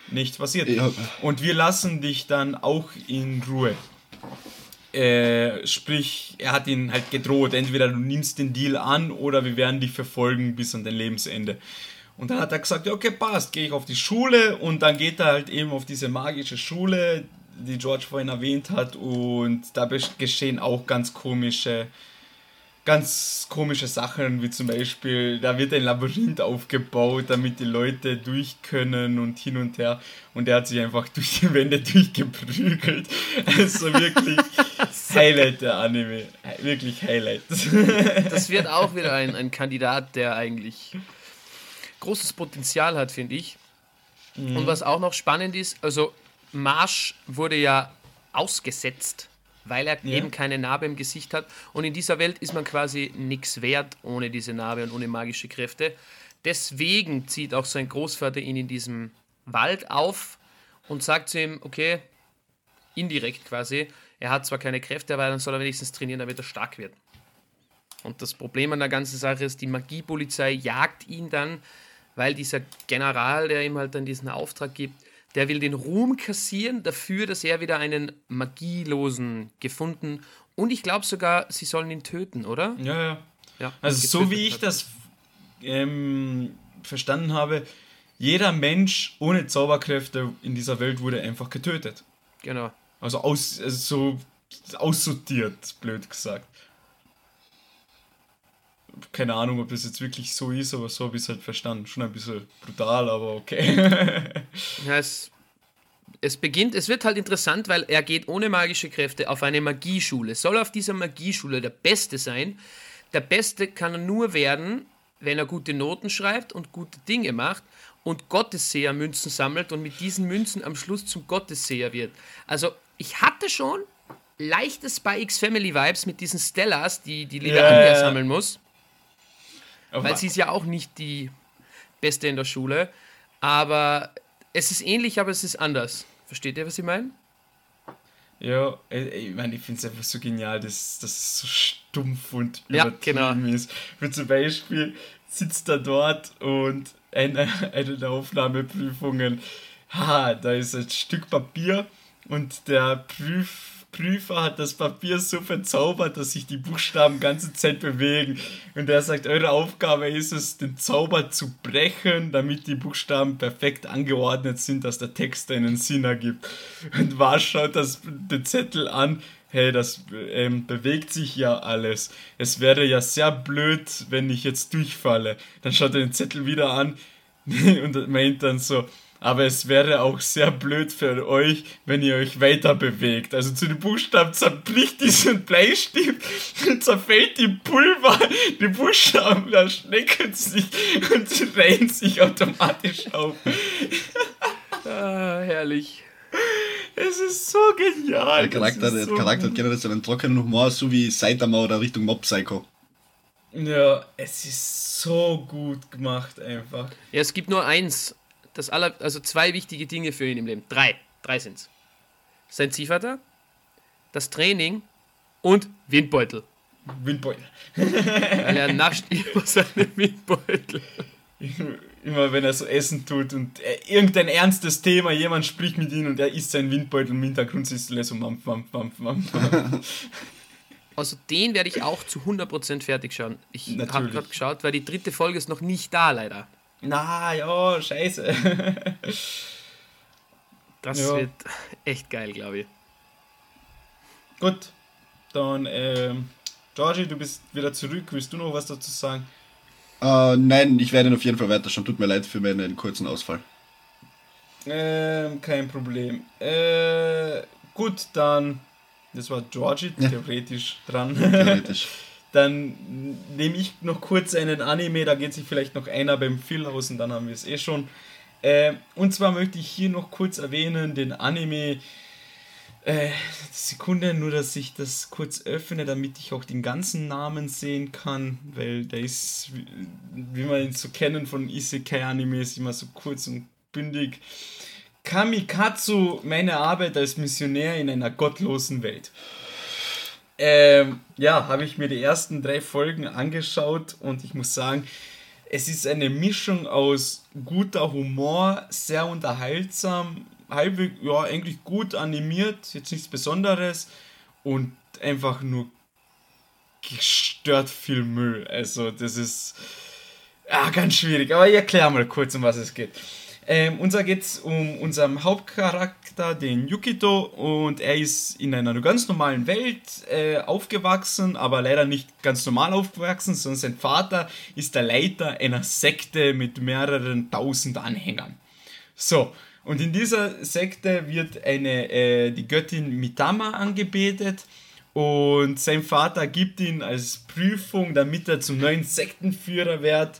Nichts passiert. Ja. Und wir lassen dich dann auch in Ruhe. Äh, sprich, er hat ihn halt gedroht, entweder du nimmst den Deal an oder wir werden dich verfolgen bis an dein Lebensende. Und dann hat er gesagt, ja, okay, passt, gehe ich auf die Schule und dann geht er halt eben auf diese magische Schule, die George vorhin erwähnt hat und da geschehen auch ganz komische ganz komische Sachen, wie zum Beispiel, da wird ein Labyrinth aufgebaut, damit die Leute durch können und hin und her. Und er hat sich einfach durch die Wände durchgeprügelt. Also wirklich Highlight der Anime. Wirklich Highlight. Das wird auch wieder ein, ein Kandidat, der eigentlich großes Potenzial hat, finde ich. Mhm. Und was auch noch spannend ist, also Marsch wurde ja ausgesetzt weil er ja. eben keine Narbe im Gesicht hat. Und in dieser Welt ist man quasi nichts wert ohne diese Narbe und ohne magische Kräfte. Deswegen zieht auch sein Großvater ihn in diesem Wald auf und sagt zu ihm, okay, indirekt quasi, er hat zwar keine Kräfte, aber dann soll er wenigstens trainieren, damit er stark wird. Und das Problem an der ganzen Sache ist, die Magiepolizei jagt ihn dann, weil dieser General, der ihm halt dann diesen Auftrag gibt, der will den Ruhm kassieren dafür, dass er wieder einen Magielosen gefunden und ich glaube sogar, sie sollen ihn töten, oder? Ja, ja. ja also so wie ich hat. das ähm, verstanden habe, jeder Mensch ohne Zauberkräfte in dieser Welt wurde einfach getötet. Genau. Also, aus, also so aussortiert, blöd gesagt keine Ahnung, ob das jetzt wirklich so ist, aber so habe ich es halt verstanden. Schon ein bisschen brutal, aber okay. ja, es, es beginnt, es wird halt interessant, weil er geht ohne magische Kräfte auf eine Magieschule. Soll auf dieser Magieschule der Beste sein. Der Beste kann er nur werden, wenn er gute Noten schreibt und gute Dinge macht und Gottesseher-Münzen sammelt und mit diesen Münzen am Schluss zum Gottesseher wird. Also, ich hatte schon leichte Spy X Family Vibes mit diesen Stellas, die die liebe yeah. Anja sammeln muss. Aber weil sie ist ja auch nicht die Beste in der Schule. Aber es ist ähnlich, aber es ist anders. Versteht ihr, was ich meine? Ja, ich meine, ich finde es einfach so genial, dass das so stumpf und übertrieben ja, genau. ist. Wie zum Beispiel sitzt er dort und eine, eine der Aufnahmeprüfungen, ha, da ist ein Stück Papier und der Prüf Prüfer hat das Papier so verzaubert, dass sich die Buchstaben ganze Zeit bewegen. Und er sagt, eure Aufgabe ist es, den Zauber zu brechen, damit die Buchstaben perfekt angeordnet sind, dass der Text einen Sinn ergibt. Und War schaut das, den Zettel an, hey, das ähm, bewegt sich ja alles. Es wäre ja sehr blöd, wenn ich jetzt durchfalle. Dann schaut er den Zettel wieder an und meint dann so, aber es wäre auch sehr blöd für euch, wenn ihr euch weiter bewegt. Also zu den Buchstaben zerbricht diesen Bleistift, zerfällt die Pulver, die Buchstaben erschnecken sich und reihen sich automatisch auf. Ah, herrlich. Es ist so genial. Der Charakter, der so Charakter hat generell so einen trockenen Humor, so wie Saitama oder Richtung Mob Psycho. Ja, es ist so gut gemacht einfach. Ja, es gibt nur eins. Das aller, also zwei wichtige Dinge für ihn im Leben. Drei. Drei sind's. Sein Ziehvater, das Training und Windbeutel. Windbeutel. Weil er nascht immer seine Windbeutel. Immer wenn er so Essen tut und er, irgendein ernstes Thema, jemand spricht mit ihm und er isst seinen Windbeutel im Hintergrund siehst du so mampf, mampf, mampf, mampf. Also den werde ich auch zu 100% fertig schauen. Ich habe gerade geschaut, weil die dritte Folge ist noch nicht da, leider. Na ja, scheiße. Das Ja. wird echt geil, glaube ich. Gut, dann, ähm, Georgie, du bist wieder zurück. Willst du noch was dazu sagen? Äh, nein, ich werde ihn auf jeden Fall weiterschauen. Tut mir leid für meinen kurzen Ausfall. Ähm, kein Problem. Äh, gut, dann, das war Georgie theoretisch dran. Theoretisch. Dann nehme ich noch kurz einen Anime, da geht sich vielleicht noch einer beim Phil aus und dann haben wir es eh schon. Äh, und zwar möchte ich hier noch kurz erwähnen, den Anime. Äh, Sekunde, nur dass ich das kurz öffne, damit ich auch den ganzen Namen sehen kann, weil der ist, wie, wir ihn so kennen von Isekai-Animes, immer so kurz und bündig. Kamikatsu, meine Arbeit als Missionär in einer gottlosen Welt. Ähm, ja, habe ich mir die ersten drei Folgen angeschaut und ich muss sagen, es ist eine Mischung aus guter Humor, sehr unterhaltsam, halbwegs, ja, eigentlich gut animiert, jetzt nichts Besonderes und einfach nur gestört viel Müll. Also, das ist ja, ganz schwierig, aber ich erkläre mal kurz, um was es geht. Ähm, unser geht es um unseren Hauptcharakter, den Yukito, und er ist in einer ganz normalen Welt äh, aufgewachsen, aber leider nicht ganz normal aufgewachsen, sondern sein Vater ist der Leiter einer Sekte mit mehreren tausend Anhängern. So, und in dieser Sekte wird eine, äh, die Göttin Mitama angebetet und sein Vater gibt ihn als Prüfung, damit er zum neuen Sektenführer wird.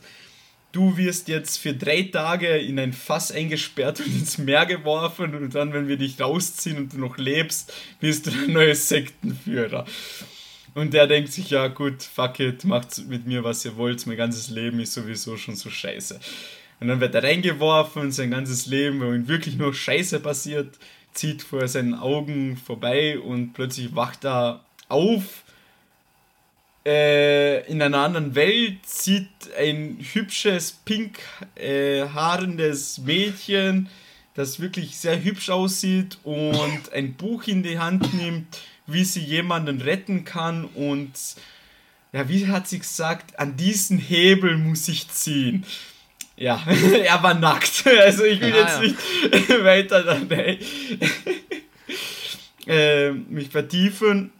Du wirst jetzt für drei Tage in ein Fass eingesperrt und ins Meer geworfen und dann, wenn wir dich rausziehen und du noch lebst, wirst du der neue Sektenführer. Und der denkt sich, ja gut, fuck it, macht mit mir, was ihr wollt, mein ganzes Leben ist sowieso schon so scheiße. Und dann wird er reingeworfen, sein ganzes Leben, wo ihm wirklich nur Scheiße passiert, zieht vor seinen Augen vorbei und plötzlich wacht er auf äh, in einer anderen Welt, sieht ein hübsches, pink äh, haarendes Mädchen, das wirklich sehr hübsch aussieht und ein Buch in die Hand nimmt, wie sie jemanden retten kann und ja, wie hat sie gesagt, an diesen Hebel muss ich ziehen. Ja, er war nackt. Also ich will Ah, jetzt ja. nicht weiter dabei äh, mich vertiefen.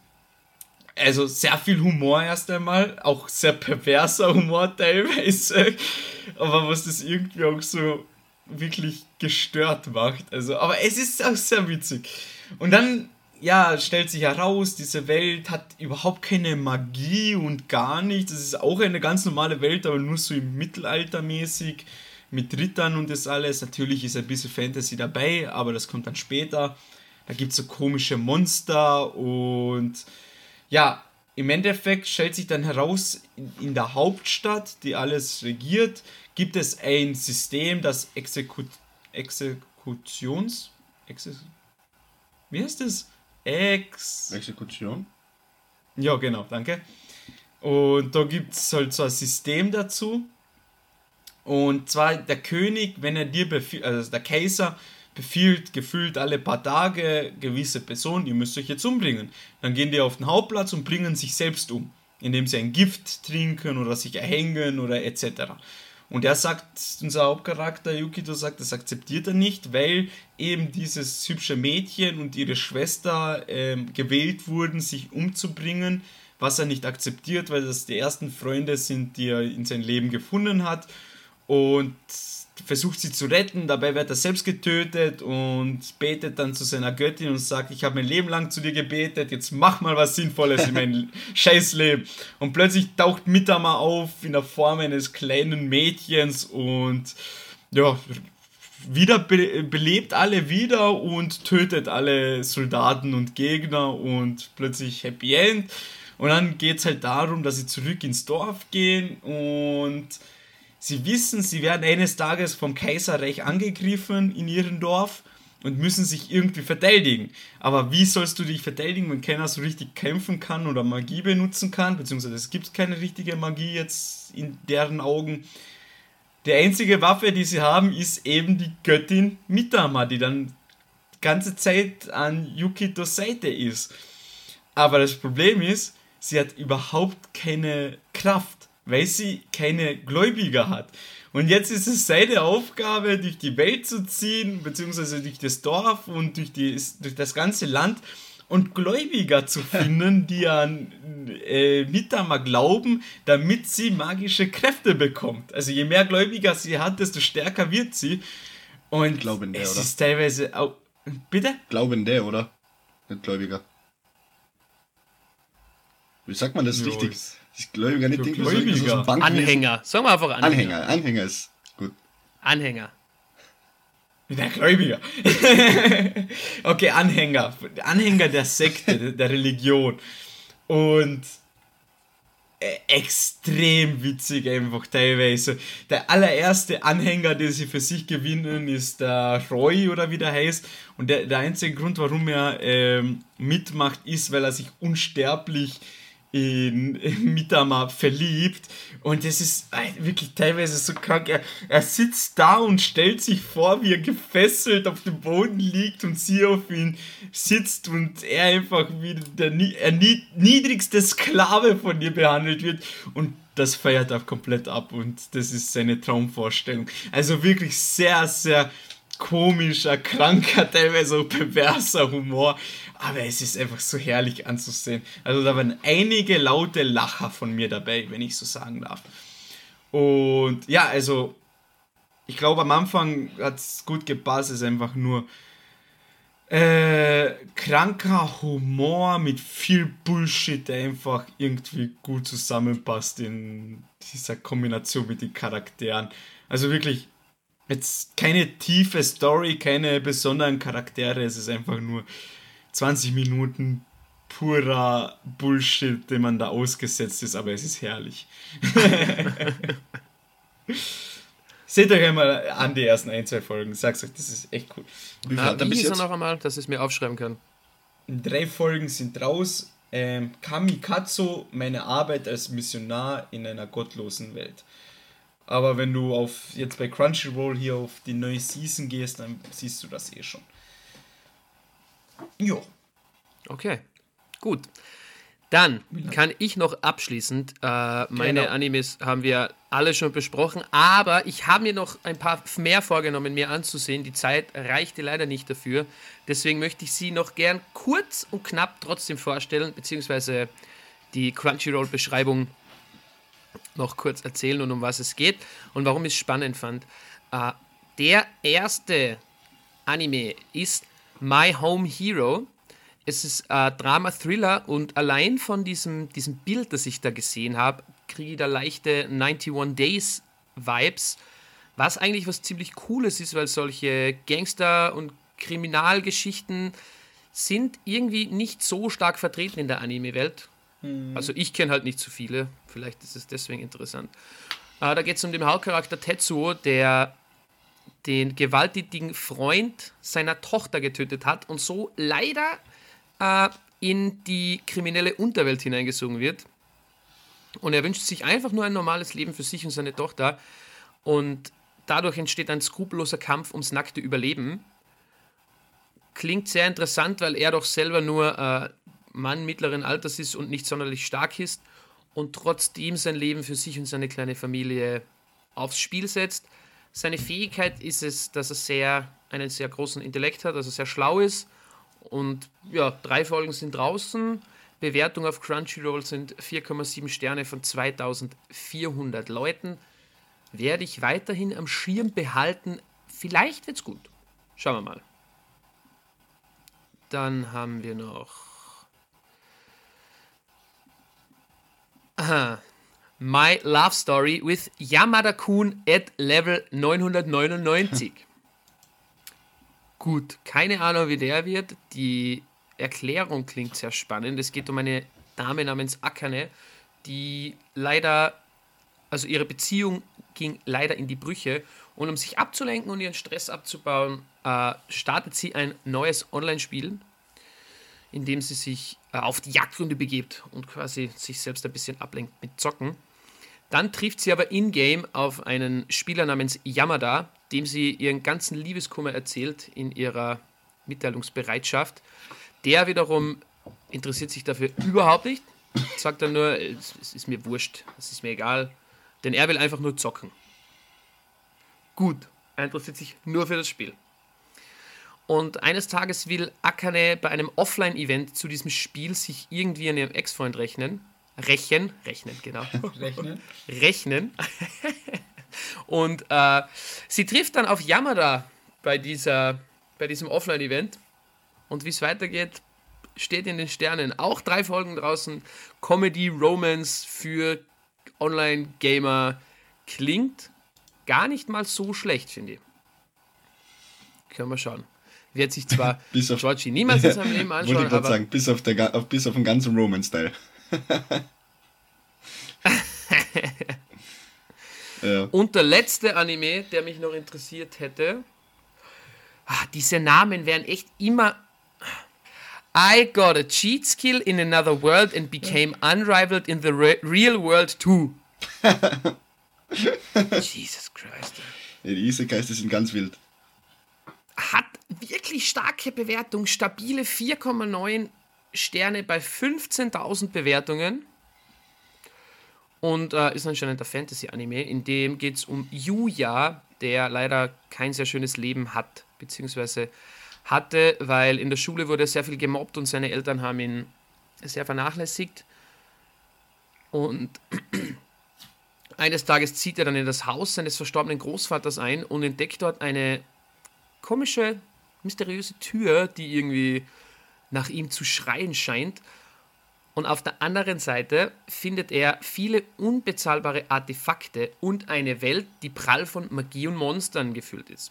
Also sehr viel Humor erst einmal, auch sehr perverser Humor teilweise, aber was das irgendwie auch so wirklich gestört macht. Also, aber es ist auch sehr witzig. Und dann, ja, stellt sich heraus, diese Welt hat überhaupt keine Magie und gar nichts. Es ist auch eine ganz normale Welt, aber nur so im Mittelalter mäßig mit Rittern und das alles. Natürlich ist ein bisschen Fantasy dabei, aber das kommt dann später. Da gibt es so komische Monster und ja, im Endeffekt stellt sich dann heraus, in, in der Hauptstadt, die alles regiert, gibt es ein System, das Exekut Exekutions... Exe wie heißt das? Ex... Exekution? Ja, genau, danke. Und da gibt es halt so ein System dazu. Und zwar der König, wenn er dir befiehlt, also der Kaiser befiehlt gefühlt alle paar Tage gewisse Personen, ihr müsst euch jetzt umbringen. Dann gehen die auf den Hauptplatz und bringen sich selbst um, indem sie ein Gift trinken oder sich erhängen oder etc. Und er sagt, unser Hauptcharakter Yukito sagt, das akzeptiert er nicht, weil eben dieses hübsche Mädchen und ihre Schwester ähm, gewählt wurden, sich umzubringen, was er nicht akzeptiert, weil das die ersten Freunde sind, die er in sein Leben gefunden hat. Und versucht sie zu retten, dabei wird er selbst getötet und betet dann zu seiner Göttin und sagt, ich habe mein Leben lang zu dir gebetet, jetzt mach mal was Sinnvolles in mein Scheißleben. Und plötzlich taucht Mitama auf in der Form eines kleinen Mädchens und ja, wieder be belebt alle wieder und tötet alle Soldaten und Gegner und plötzlich Happy End. Und dann geht es halt darum, dass sie zurück ins Dorf gehen und sie wissen, sie werden eines Tages vom Kaiserreich angegriffen in ihrem Dorf und müssen sich irgendwie verteidigen. Aber wie sollst du dich verteidigen, wenn keiner so richtig kämpfen kann oder Magie benutzen kann? Beziehungsweise es gibt keine richtige Magie jetzt in deren Augen. Die einzige Waffe, die sie haben, ist eben die Göttin Mitama, die dann die ganze Zeit an Yukitos Seite ist. Aber das Problem ist, sie hat überhaupt keine Kraft, weil sie keine Gläubiger hat. Und jetzt ist es seine Aufgabe, durch die Welt zu ziehen, beziehungsweise durch das Dorf und durch, die, durch das ganze Land und Gläubiger zu finden, die an äh, Mitama glauben, damit sie magische Kräfte bekommt. Also je mehr Gläubiger sie hat, desto stärker wird sie. Und Glaubende, es oder? ist teilweise auch. Bitte? Glaubende, oder? Nicht Gläubiger. Wie sagt man das Ja, richtig? Das Gläubiger nicht so Gläubiger. ein. Anhänger. Sagen wir einfach Anhänger. Anhänger. Anhänger ist gut. Anhänger. Der Gläubiger. okay, Anhänger. Anhänger der Sekte, der Religion. Und äh, extrem witzig einfach teilweise. Der allererste Anhänger, den sie für sich gewinnen, ist der Roy oder wie der heißt. Und der, der einzige Grund, warum er ähm, mitmacht, ist, weil er sich unsterblich in, Mitama verliebt. Und das ist äh, wirklich teilweise so krank. Er, er sitzt da und stellt sich vor, wie er gefesselt auf dem Boden liegt und sie auf ihn sitzt und er einfach wie der nie- er nie- niedrigste Sklave von ihr behandelt wird. Und das feiert er komplett ab und das ist seine Traumvorstellung. Also wirklich sehr, sehr komischer, kranker, teilweise auch perverser Humor. Aber es ist einfach so herrlich anzusehen. Also da waren einige laute Lacher von mir dabei, wenn ich so sagen darf. Und ja, also ich glaube am Anfang hat es gut gepasst. Es ist einfach nur äh, kranker Humor mit viel Bullshit, der einfach irgendwie gut zusammenpasst in dieser Kombination mit den Charakteren. Also wirklich jetzt keine tiefe Story, keine besonderen Charaktere. Es ist einfach nur 20 Minuten purer Bullshit, den man da ausgesetzt ist, aber es ist herrlich. Seht euch einmal an die ersten ein, zwei Folgen. Sag's euch, das ist echt cool. Na, hat wie bis hieß er jetzt? noch einmal, dass ich es mir aufschreiben kann? Drei Folgen sind raus. Ähm, Kamikazo, meine Arbeit als Missionar in einer gottlosen Welt. Aber wenn du auf jetzt bei Crunchyroll hier auf die neue Season gehst, dann siehst du das eh schon. Jo. Okay, gut. Dann kann ich noch abschließend, äh, meine Genau. Animes haben wir alle schon besprochen, aber ich habe mir noch ein paar mehr vorgenommen, mir anzusehen. Die Zeit reichte leider nicht dafür. Deswegen möchte ich sie noch gern kurz und knapp trotzdem vorstellen, beziehungsweise die Crunchyroll-Beschreibung noch kurz erzählen und um was es geht und warum ich es spannend fand. Äh, der erste Anime ist My Home Hero. Es ist äh, Drama, Thriller und allein von diesem, diesem Bild, das ich da gesehen habe, kriege ich da leichte 91 Days Vibes, was eigentlich was ziemlich Cooles ist, weil solche Gangster- und Kriminalgeschichten sind irgendwie nicht so stark vertreten in der Anime-Welt. Also ich kenne halt nicht so viele, vielleicht ist es deswegen interessant. Äh, da geht es um den Hauptcharakter Tetsuo, der den gewalttätigen Freund seiner Tochter getötet hat und so leider äh, in die kriminelle Unterwelt hineingesogen wird. Und er wünscht sich einfach nur ein normales Leben für sich und seine Tochter. Und dadurch entsteht ein skrupelloser Kampf ums nackte Überleben. Klingt sehr interessant, weil er doch selber nur äh, Mann mittleren Alters ist und nicht sonderlich stark ist und trotzdem sein Leben für sich und seine kleine Familie aufs Spiel setzt. Seine Fähigkeit ist es, dass er sehr, einen sehr großen Intellekt hat, also sehr schlau ist. Und ja, drei Folgen sind draußen. Bewertung auf Crunchyroll sind 4,7 Sterne von 2400 Leuten. Werde ich weiterhin am Schirm behalten. Vielleicht wird's gut. Schauen wir mal. Dann haben wir noch. Aha. My Love Story with Yamada Kun at Level 999. Gut, keine Ahnung, wie der wird. Die Erklärung klingt sehr spannend. Es geht um eine Dame namens Akane, die leider, also ihre Beziehung ging leider in die Brüche. Und um sich abzulenken und ihren Stress abzubauen, äh, startet sie ein neues Online-Spiel, in dem sie sich äh, auf die Jagdgründe begibt und quasi sich selbst ein bisschen ablenkt mit Zocken. Dann trifft sie aber in-game auf einen Spieler namens Yamada, dem sie ihren ganzen Liebeskummer erzählt in ihrer Mitteilungsbereitschaft. Der wiederum interessiert sich dafür überhaupt nicht, sagt dann nur, es ist mir wurscht, es ist mir egal, denn er will einfach nur zocken. Gut, er interessiert sich nur für das Spiel. Und eines Tages will Akane bei einem Offline-Event zu diesem Spiel sich irgendwie an ihrem Ex-Freund rechnen. Rächen, rechnen, genau. Rechnen. rechnen. Und äh, sie trifft dann auf Yamada bei, dieser, bei diesem Offline-Event. Und wie es weitergeht, steht in den Sternen. Auch drei Folgen draußen. Comedy, Romance für Online-Gamer klingt gar nicht mal so schlecht, finde ich. Können wir schauen. Wird sich zwar Bis auf- Georgie niemals in seinem Leben Wollte ich anschauen, gerade aber sagen, bis auf, der, auf, bis auf den ganzen Roman-Style. ja. Und der letzte Anime, der mich noch interessiert hätte. Ah, diese Namen wären echt immer. I got a cheat skill in another world and became unrivaled in the re real world too. Jesus Christ. ja, die Isekais, die sind ganz wild. Hat wirklich starke Bewertung, stabile 4,9 Sterne bei 15.000 Bewertungen. Und äh, ist anscheinend ein Fantasy-Anime, in dem geht es um Yuya, der leider kein sehr schönes Leben hat, beziehungsweise hatte, weil in der Schule wurde er sehr viel gemobbt und seine Eltern haben ihn sehr vernachlässigt. Und eines Tages zieht er dann in das Haus seines verstorbenen Großvaters ein und entdeckt dort eine komische, mysteriöse Tür, die irgendwie nach ihm zu schreien scheint. Und auf der anderen Seite findet er viele unbezahlbare Artefakte und eine Welt, die prall von Magie und Monstern gefüllt ist.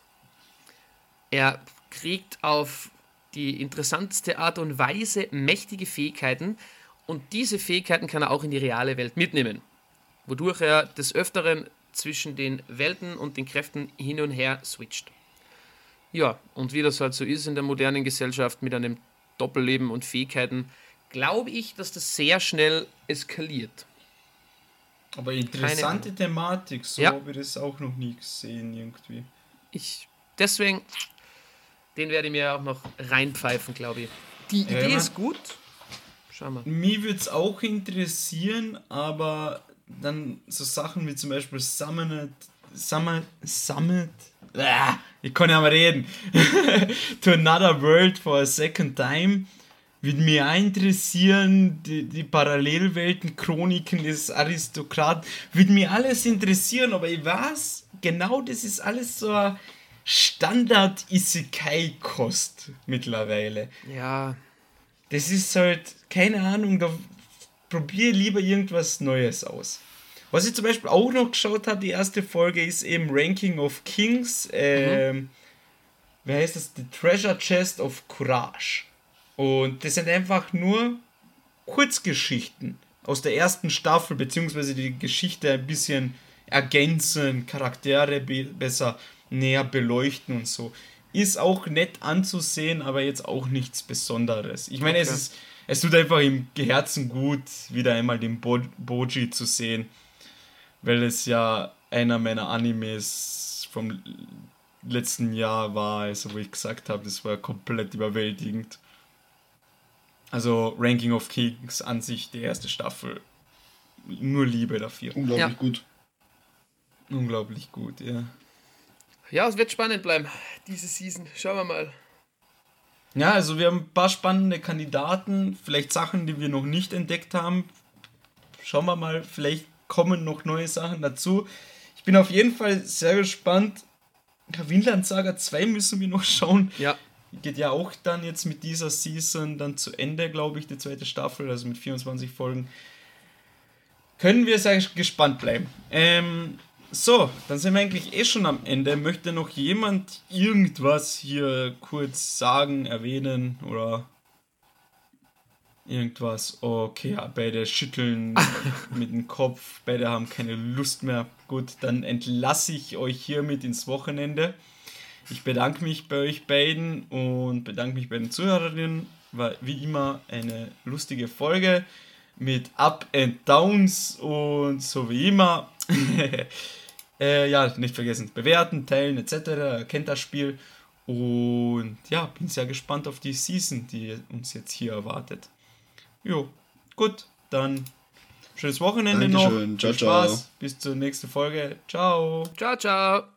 Er kriegt auf die interessanteste Art und Weise mächtige Fähigkeiten und diese Fähigkeiten kann er auch in die reale Welt mitnehmen, wodurch er des Öfteren zwischen den Welten und den Kräften hin und her switcht. Ja, und wie das halt so ist in der modernen Gesellschaft mit einem Doppelleben und Fähigkeiten, glaube ich, dass das sehr schnell eskaliert. Aber interessante Thematik, so Ja. habe ich das auch noch nie gesehen irgendwie. Ich, deswegen, den werde ich mir auch noch reinpfeifen, glaube ich. Die Idee man- ist gut. Schauen wir. Mich würde es auch interessieren, aber dann so Sachen wie zum Beispiel Summoned, Summon, Summit, ah, ich kann ja mal reden, to another world for a second time, würde mich auch interessieren, die, die Parallelwelten, Chroniken des Aristokraten, würde mich alles interessieren, aber ich weiß, genau das ist alles so ein Standard-Isekai-Kost mittlerweile. Ja, Das ist halt, keine Ahnung, da probiere lieber irgendwas Neues aus. Was ich zum Beispiel auch noch geschaut habe, die erste Folge ist eben Ranking of Kings. Ähm, Wie heißt das? The Treasure Chest of Courage. Und das sind einfach nur Kurzgeschichten aus der ersten Staffel, beziehungsweise die Geschichte ein bisschen ergänzen, Charaktere be besser näher beleuchten und so. Ist auch nett anzusehen, aber jetzt auch nichts Besonderes. Ich meine, es Okay. ist, es tut einfach im Herzen gut, wieder einmal den Bo Boji zu sehen, weil es ja einer meiner Animes vom letzten Jahr war, also wo ich gesagt habe, das war komplett überwältigend. Also Ranking of Kings an sich, die erste Staffel, nur Liebe dafür. Unglaublich Ja. gut. Unglaublich gut, ja. ja, es wird spannend bleiben, diese Season. Schauen wir mal. Ja, also wir haben ein paar spannende Kandidaten, vielleicht Sachen, die wir noch nicht entdeckt haben. Schauen wir mal, vielleicht kommen noch neue Sachen dazu. Ich bin auf jeden Fall sehr gespannt. Ja, Vinland Saga 2 müssen wir noch schauen. Ja, Geht ja auch dann jetzt mit dieser Season dann zu Ende, glaube ich, die zweite Staffel, also mit 24 Folgen. Können wir sehr gespannt bleiben. Ähm, so, dann sind wir eigentlich eh schon am Ende. Möchte noch jemand irgendwas hier kurz sagen, erwähnen oder irgendwas? Okay, ja, beide schütteln mit dem Kopf, beide haben keine Lust mehr. Gut, dann entlasse ich euch hiermit ins Wochenende. Ich bedanke mich bei euch beiden und bedanke mich bei den Zuhörerinnen. War wie immer eine lustige Folge mit Up and Downs und so wie immer. äh, ja, nicht vergessen, bewerten, teilen etc. Kennt das Spiel. Und ja, bin sehr gespannt auf die Season, die uns jetzt hier erwartet. Jo, gut, dann schönes Wochenende Dankeschön. noch. Ciao, Viel ciao. Spaß. Bis zur nächsten Folge. Ciao. Ciao, ciao.